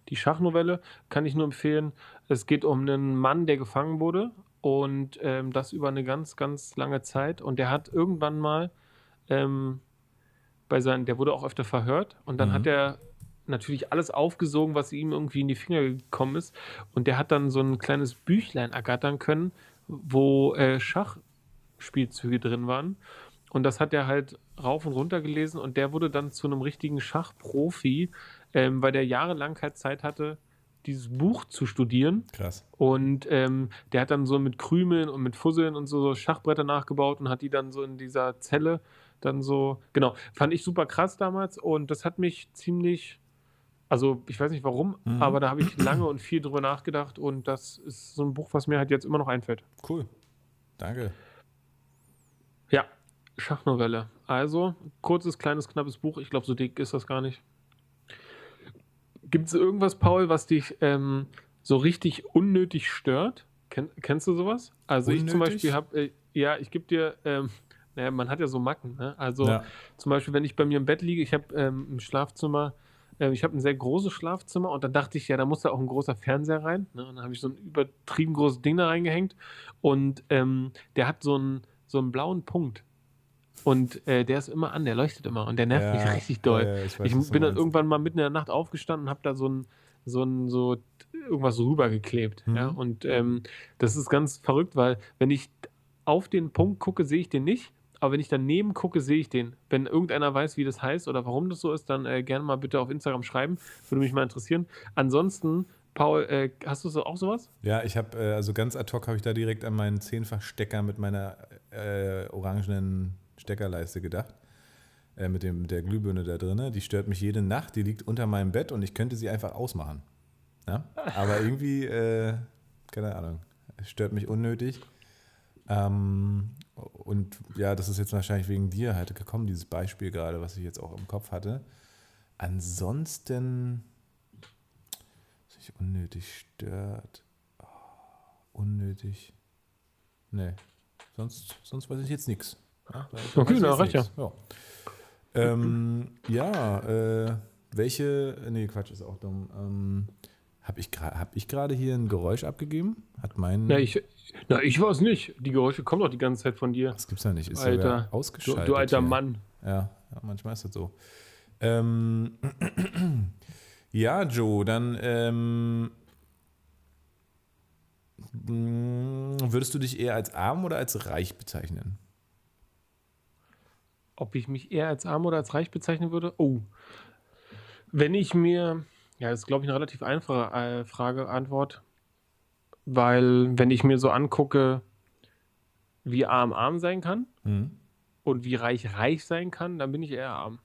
Die Schachnovelle kann ich nur empfehlen. Es geht um einen Mann, der gefangen wurde und ähm, das über eine ganz, ganz lange Zeit. Und der hat irgendwann mal ähm, bei seinen, der wurde auch öfter verhört und dann mhm. hat er natürlich alles aufgesogen, was ihm irgendwie in die Finger gekommen ist. Und der hat dann so ein kleines Büchlein ergattern können, wo äh, Schachspielzüge drin waren. Und das hat er halt rauf und runter gelesen und der wurde dann zu einem richtigen Schachprofi, ähm, weil der jahrelang halt Zeit hatte, dieses Buch zu studieren. Krass. Und ähm, der hat dann so mit Krümeln und mit Fusseln und so, so Schachbretter nachgebaut und hat die dann so in dieser Zelle dann so, genau, fand ich super krass damals und das hat mich ziemlich, also ich weiß nicht warum, mhm. aber da habe ich lange und viel drüber nachgedacht und das ist so ein Buch, was mir halt jetzt immer noch einfällt. Cool. Danke. Ja, Schachnovelle. Also, kurzes, kleines, knappes Buch. Ich glaube, so dick ist das gar nicht. Gibt es irgendwas, Paul, was dich ähm, so richtig unnötig stört? Ken kennst du sowas? Also unnötig? ich zum Beispiel habe, äh, ja, ich gebe dir, ähm, naja, man hat ja so Macken. Ne? Also ja. zum Beispiel, wenn ich bei mir im Bett liege, ich habe ähm, im Schlafzimmer, äh, ich habe ein sehr großes Schlafzimmer und dann dachte ich, ja, da muss da auch ein großer Fernseher rein. Ne? Und dann habe ich so ein übertrieben großes Ding da reingehängt und ähm, der hat so einen, so einen blauen Punkt. Und äh, der ist immer an, der leuchtet immer und der nervt ja, mich richtig doll. Ja, ja, ich, weiß, ich bin dann irgendwann mal mitten in der Nacht aufgestanden und habe da so ein, so ein, so irgendwas rübergeklebt. Mhm. Ja? Und ähm, das ist ganz verrückt, weil wenn ich auf den Punkt gucke, sehe ich den nicht. Aber wenn ich daneben gucke, sehe ich den. Wenn irgendeiner weiß, wie das heißt oder warum das so ist, dann äh, gerne mal bitte auf Instagram schreiben. Würde mich mal interessieren. Ansonsten Paul, äh, hast du so, auch sowas? Ja, ich habe, äh, also ganz ad hoc habe ich da direkt an meinen Zehnfachstecker mit meiner äh, orangenen Steckerleiste gedacht. Äh, mit, dem, mit der Glühbirne da drin. Die stört mich jede Nacht. Die liegt unter meinem Bett und ich könnte sie einfach ausmachen. Ja? Aber irgendwie, äh, keine Ahnung, stört mich unnötig. Ähm, und ja, das ist jetzt wahrscheinlich wegen dir halt gekommen, dieses Beispiel gerade, was ich jetzt auch im Kopf hatte. Ansonsten, was mich unnötig stört. Oh, unnötig. Nee, sonst, sonst weiß ich jetzt nichts. Ja, okay, na, reicht ja. Ja, ähm, ja äh, welche, nee, Quatsch, ist auch dumm. Ähm, habe ich gerade hab hier ein Geräusch abgegeben? Hat mein. Na, ich, na, ich war es nicht. Die Geräusche kommen doch die ganze Zeit von dir. Das gibt's ja nicht. Ist alter, ausgeschaltet. Du, du alter hier. Mann. Ja, ja, manchmal ist das so. Ähm, ja, Joe, dann ähm, würdest du dich eher als arm oder als reich bezeichnen? Ob ich mich eher als arm oder als reich bezeichnen würde? Oh. Wenn ich mir, ja, das ist, glaube ich, eine relativ einfache äh, Frage, Antwort. Weil, wenn ich mir so angucke, wie arm arm sein kann mhm. und wie reich reich sein kann, dann bin ich eher arm.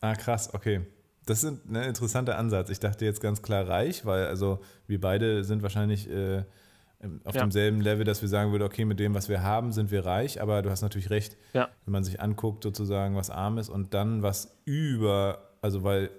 Ah, krass, okay. Das ist ein interessanter Ansatz. Ich dachte jetzt ganz klar reich, weil also wir beide sind wahrscheinlich äh, auf ja. demselben Level, dass wir sagen würden, okay, mit dem, was wir haben, sind wir reich, aber du hast natürlich recht, ja. wenn man sich anguckt, sozusagen, was arm ist und dann was über, also weil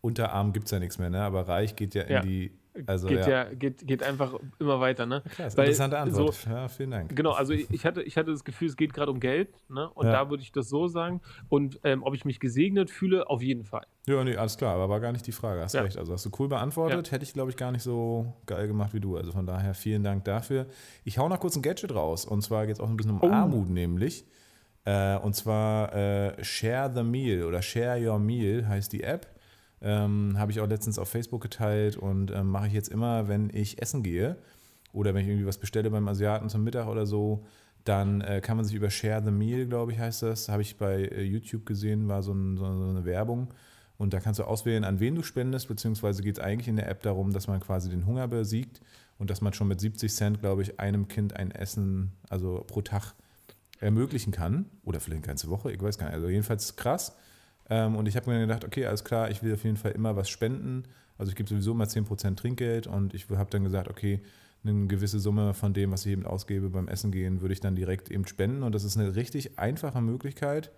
unter arm gibt es ja nichts mehr, ne? aber reich geht ja in ja. die also, geht ja, ja geht, geht einfach immer weiter, ne? Klar, ist Weil, interessante Antwort. So, ja, vielen Dank. Genau, also ich hatte, ich hatte das Gefühl, es geht gerade um Geld, ne? Und ja. da würde ich das so sagen. Und ähm, ob ich mich gesegnet fühle, auf jeden Fall. Ja, nee, alles klar, aber war gar nicht die Frage. Hast recht. Also hast du cool beantwortet. Hätte ich, glaube ich, gar nicht so geil gemacht wie du. Also von daher vielen Dank dafür. Ich hau noch kurz ein Gadget raus. Und zwar geht es auch ein bisschen um oh. Armut, nämlich. Äh, und zwar äh, Share the Meal oder Share Your Meal heißt die App. Ähm, Habe ich auch letztens auf Facebook geteilt und ähm, mache ich jetzt immer, wenn ich essen gehe oder wenn ich irgendwie was bestelle beim Asiaten zum Mittag oder so, dann äh, kann man sich über Share the Meal, glaube ich, heißt das, habe ich bei äh, YouTube gesehen, war so, ein, so, eine Werbung. Und da kannst du auswählen, an wen du spendest, beziehungsweise geht es eigentlich in der App darum, dass man quasi den Hunger besiegt und dass man schon mit 70 Cent, glaube ich, einem Kind ein Essen, also pro Tag ermöglichen kann. Oder vielleicht eine ganze Woche, ich weiß gar nicht. Also jedenfalls krass. Ähm, und ich habe mir gedacht, okay, alles klar, ich will auf jeden Fall immer was spenden. Also ich gebe sowieso immer 10% Trinkgeld und ich habe dann gesagt, okay, eine gewisse Summe von dem, was ich eben ausgebe beim Essen gehen, würde ich dann direkt eben spenden. Und das ist eine richtig einfache Möglichkeit,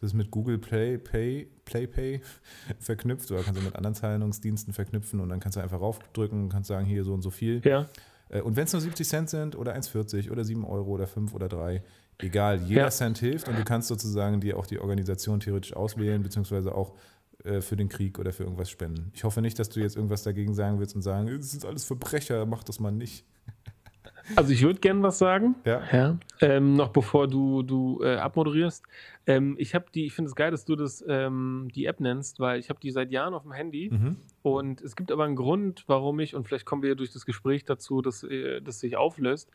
Das ist mit Google Play, Pay, Play Pay verknüpft oder kannst du mit anderen Zahlungsdiensten verknüpfen und dann kannst du einfach raufdrücken und kannst sagen, hier so und so viel. Ja. Äh, und wenn es nur 70 Cent sind oder 1,40 oder 7 Euro oder 5 oder 3, egal, jeder ja. Cent hilft und du kannst sozusagen dir auch die Organisation theoretisch auswählen, beziehungsweise auch äh, für den Krieg oder für irgendwas spenden. Ich hoffe nicht, dass du jetzt irgendwas dagegen sagen willst und sagen, das sind alles Verbrecher, mach das mal nicht. Also ich würde gerne was sagen. Ja. ja. Ähm, noch bevor du, du äh, abmoderierst. Ähm, ich habe die, ich finde es geil, dass du das ähm, die App nennst, weil ich habe die seit Jahren auf dem Handy. Mhm. Und es gibt aber einen Grund, warum ich, und vielleicht kommen wir durch das Gespräch dazu, dass äh, das sich auflöst.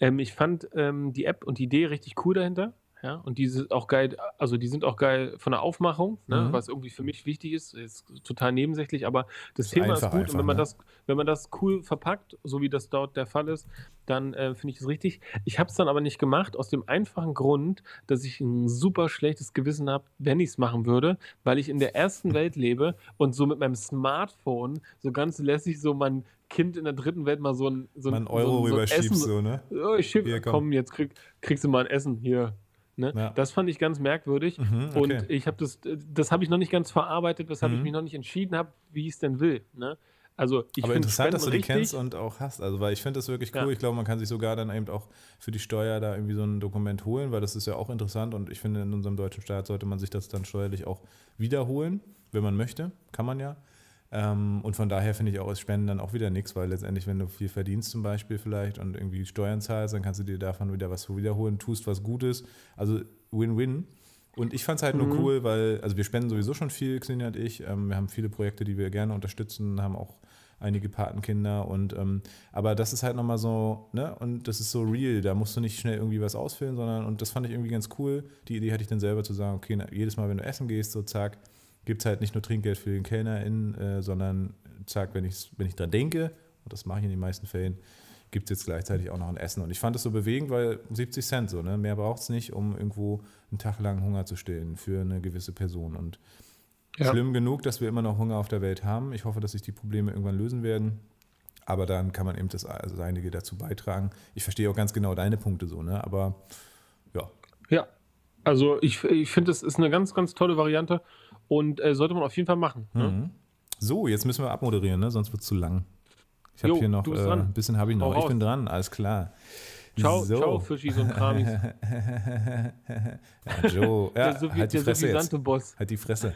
Ähm, ich fand ähm, die App und die Idee richtig cool dahinter. Ja, und die sind auch geil, also die sind auch geil von der Aufmachung, ne, mhm. was irgendwie für mich wichtig ist, ist total nebensächlich, aber das, das Thema ist gut einfach, und wenn man ne? das, wenn man das cool verpackt, so wie das dort der Fall ist, dann äh, finde ich das richtig. Ich habe es dann aber nicht gemacht, aus dem einfachen Grund, dass ich ein super schlechtes Gewissen habe, wenn ich es machen würde, weil ich in der ersten Welt lebe und so mit meinem Smartphone so ganz lässig so mein Kind in der dritten Welt mal so ein, so ein, Euro so, so rüberschiebst, so, ne? Oh, ich schieb, hier, komm. komm, jetzt krieg, kriegst du mal ein Essen hier. Ne? Ja. Das fand ich ganz merkwürdig. Mhm, okay. Und ich habe das, das habe ich noch nicht ganz verarbeitet, weshalb mhm. ich mich noch nicht entschieden habe, wie ich es denn will. Ne? Also ich Aber interessant, dass du die kennst und auch hast. Also, weil ich finde das wirklich cool. Ja. Ich glaube, man kann sich sogar dann eben auch für die Steuer da irgendwie so ein Dokument holen, weil das ist ja auch interessant und ich finde, in unserem deutschen Staat sollte man sich das dann steuerlich auch wiederholen, wenn man möchte. Kann man ja. Ähm, und von daher finde ich auch als Spenden dann auch wieder nichts, weil letztendlich, wenn du viel verdienst zum Beispiel vielleicht und irgendwie Steuern zahlst, dann kannst du dir davon wieder was wiederholen, tust was Gutes. Also Win-Win. Und ich fand es halt mhm. nur cool, weil, also wir spenden sowieso schon viel, Xenia und ich. Ähm, wir haben viele Projekte, die wir gerne unterstützen, haben auch einige Patenkinder und ähm, aber das ist halt nochmal so, ne, und das ist so real, da musst du nicht schnell irgendwie was ausfüllen, sondern und das fand ich irgendwie ganz cool. Die Idee hatte ich dann selber zu sagen, okay, na, jedes Mal, wenn du essen gehst, so zack, gibt es halt nicht nur Trinkgeld für den KellnerInnen, äh, sondern zack, wenn, ich's, wenn ich dran denke, und das mache ich in den meisten Fällen, gibt es jetzt gleichzeitig auch noch ein Essen. Und ich fand das so bewegend, weil 70 Cent so, ne? mehr braucht es nicht, um irgendwo einen Tag lang Hunger zu stillen für eine gewisse Person. Und ja. schlimm genug, dass wir immer noch Hunger auf der Welt haben. Ich hoffe, dass sich die Probleme irgendwann lösen werden. Aber dann kann man eben das also Einige dazu beitragen. Ich verstehe auch ganz genau deine Punkte so, ne? Aber ja. Ja, also ich, ich finde, es ist eine ganz, ganz tolle Variante. Und äh, sollte man auf jeden Fall machen. Ne? Mhm. So, jetzt müssen wir abmoderieren, ne? sonst wird es zu lang. Ich habe hier noch äh, ein bisschen habe ich noch. ich bin dran, alles klar. Ciao, so. ciao, Fischis und Kramis. ja, Joe, ja, der, so halt die Fresse jetzt. Boss. Halt die Fresse.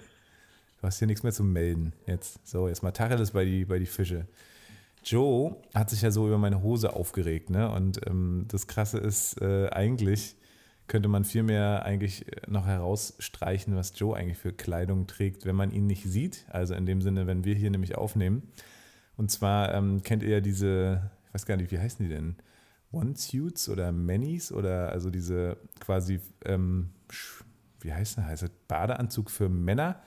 Du hast hier nichts mehr zu melden. Jetzt, so, jetzt mal Tacheles bei die, bei die Fische. Joe hat sich ja so über meine Hose aufgeregt, ne? Und ähm, das Krasse ist äh, eigentlich, könnte man viel mehr eigentlich noch herausstreichen, was Joe eigentlich für Kleidung trägt, wenn man ihn nicht sieht. Also in dem Sinne, wenn wir hier nämlich aufnehmen. Und zwar ähm, kennt ihr ja diese, ich weiß gar nicht, wie heißen die denn? One-Suits oder Manis oder also diese quasi, ähm, wie heißt das? Heißt das Badeanzug für Männer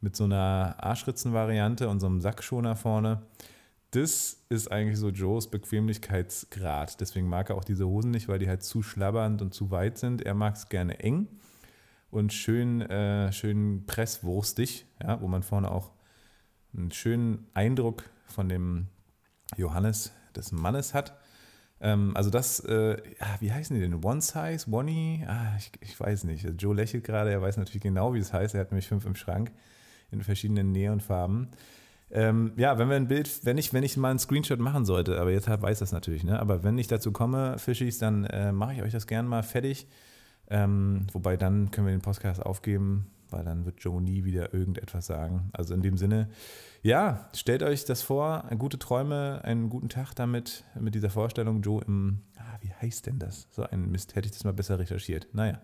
mit so einer Arschritzen-Variante und so einem Sackschoner vorne das ist eigentlich so Joes Bequemlichkeitsgrad. Deswegen mag er auch diese Hosen nicht, weil die halt zu schlabbernd und zu weit sind. Er mag es gerne eng und schön, äh, schön presswurstig, ja, wo man vorne auch einen schönen Eindruck von dem Johannes des Mannes hat. Ähm, also das, äh, wie heißen die denn? One Size, One ah, ich, ich, weiß nicht. Also Joe lächelt gerade, er weiß natürlich genau, wie es heißt. Er hat nämlich fünf im Schrank in verschiedenen Neonfarben. Ähm, ja, wenn wir ein Bild, wenn ich, wenn ich mal einen Screenshot machen sollte, aber jetzt weiß das natürlich, ne? Aber wenn ich dazu komme, Fischis, dann äh, mache ich euch das gerne mal fertig. Ähm, wobei dann können wir den Podcast aufgeben, weil dann wird Joe nie wieder irgendetwas sagen. Also in dem Sinne, ja, stellt euch das vor, gute Träume, einen guten Tag damit, mit dieser Vorstellung, Joe im, ah, wie heißt denn das? So ein Mist, hätte ich das mal besser recherchiert. Naja.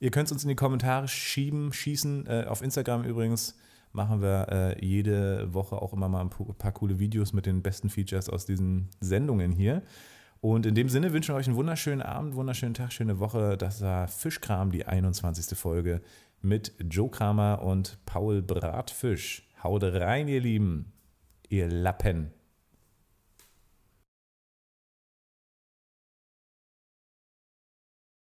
Ihr könnt es uns in die Kommentare schieben, schießen, äh, auf Instagram übrigens machen wir äh, jede Woche auch immer mal ein paar coole Videos mit den besten Features aus diesen Sendungen hier. Und in dem Sinne wünschen wir euch einen wunderschönen Abend, wunderschönen Tag, schöne Woche. Das war Fischkram, die 21. Folge mit Joe Kramer und Paul Bratfisch. Haut rein, ihr Lieben, ihr Lappen.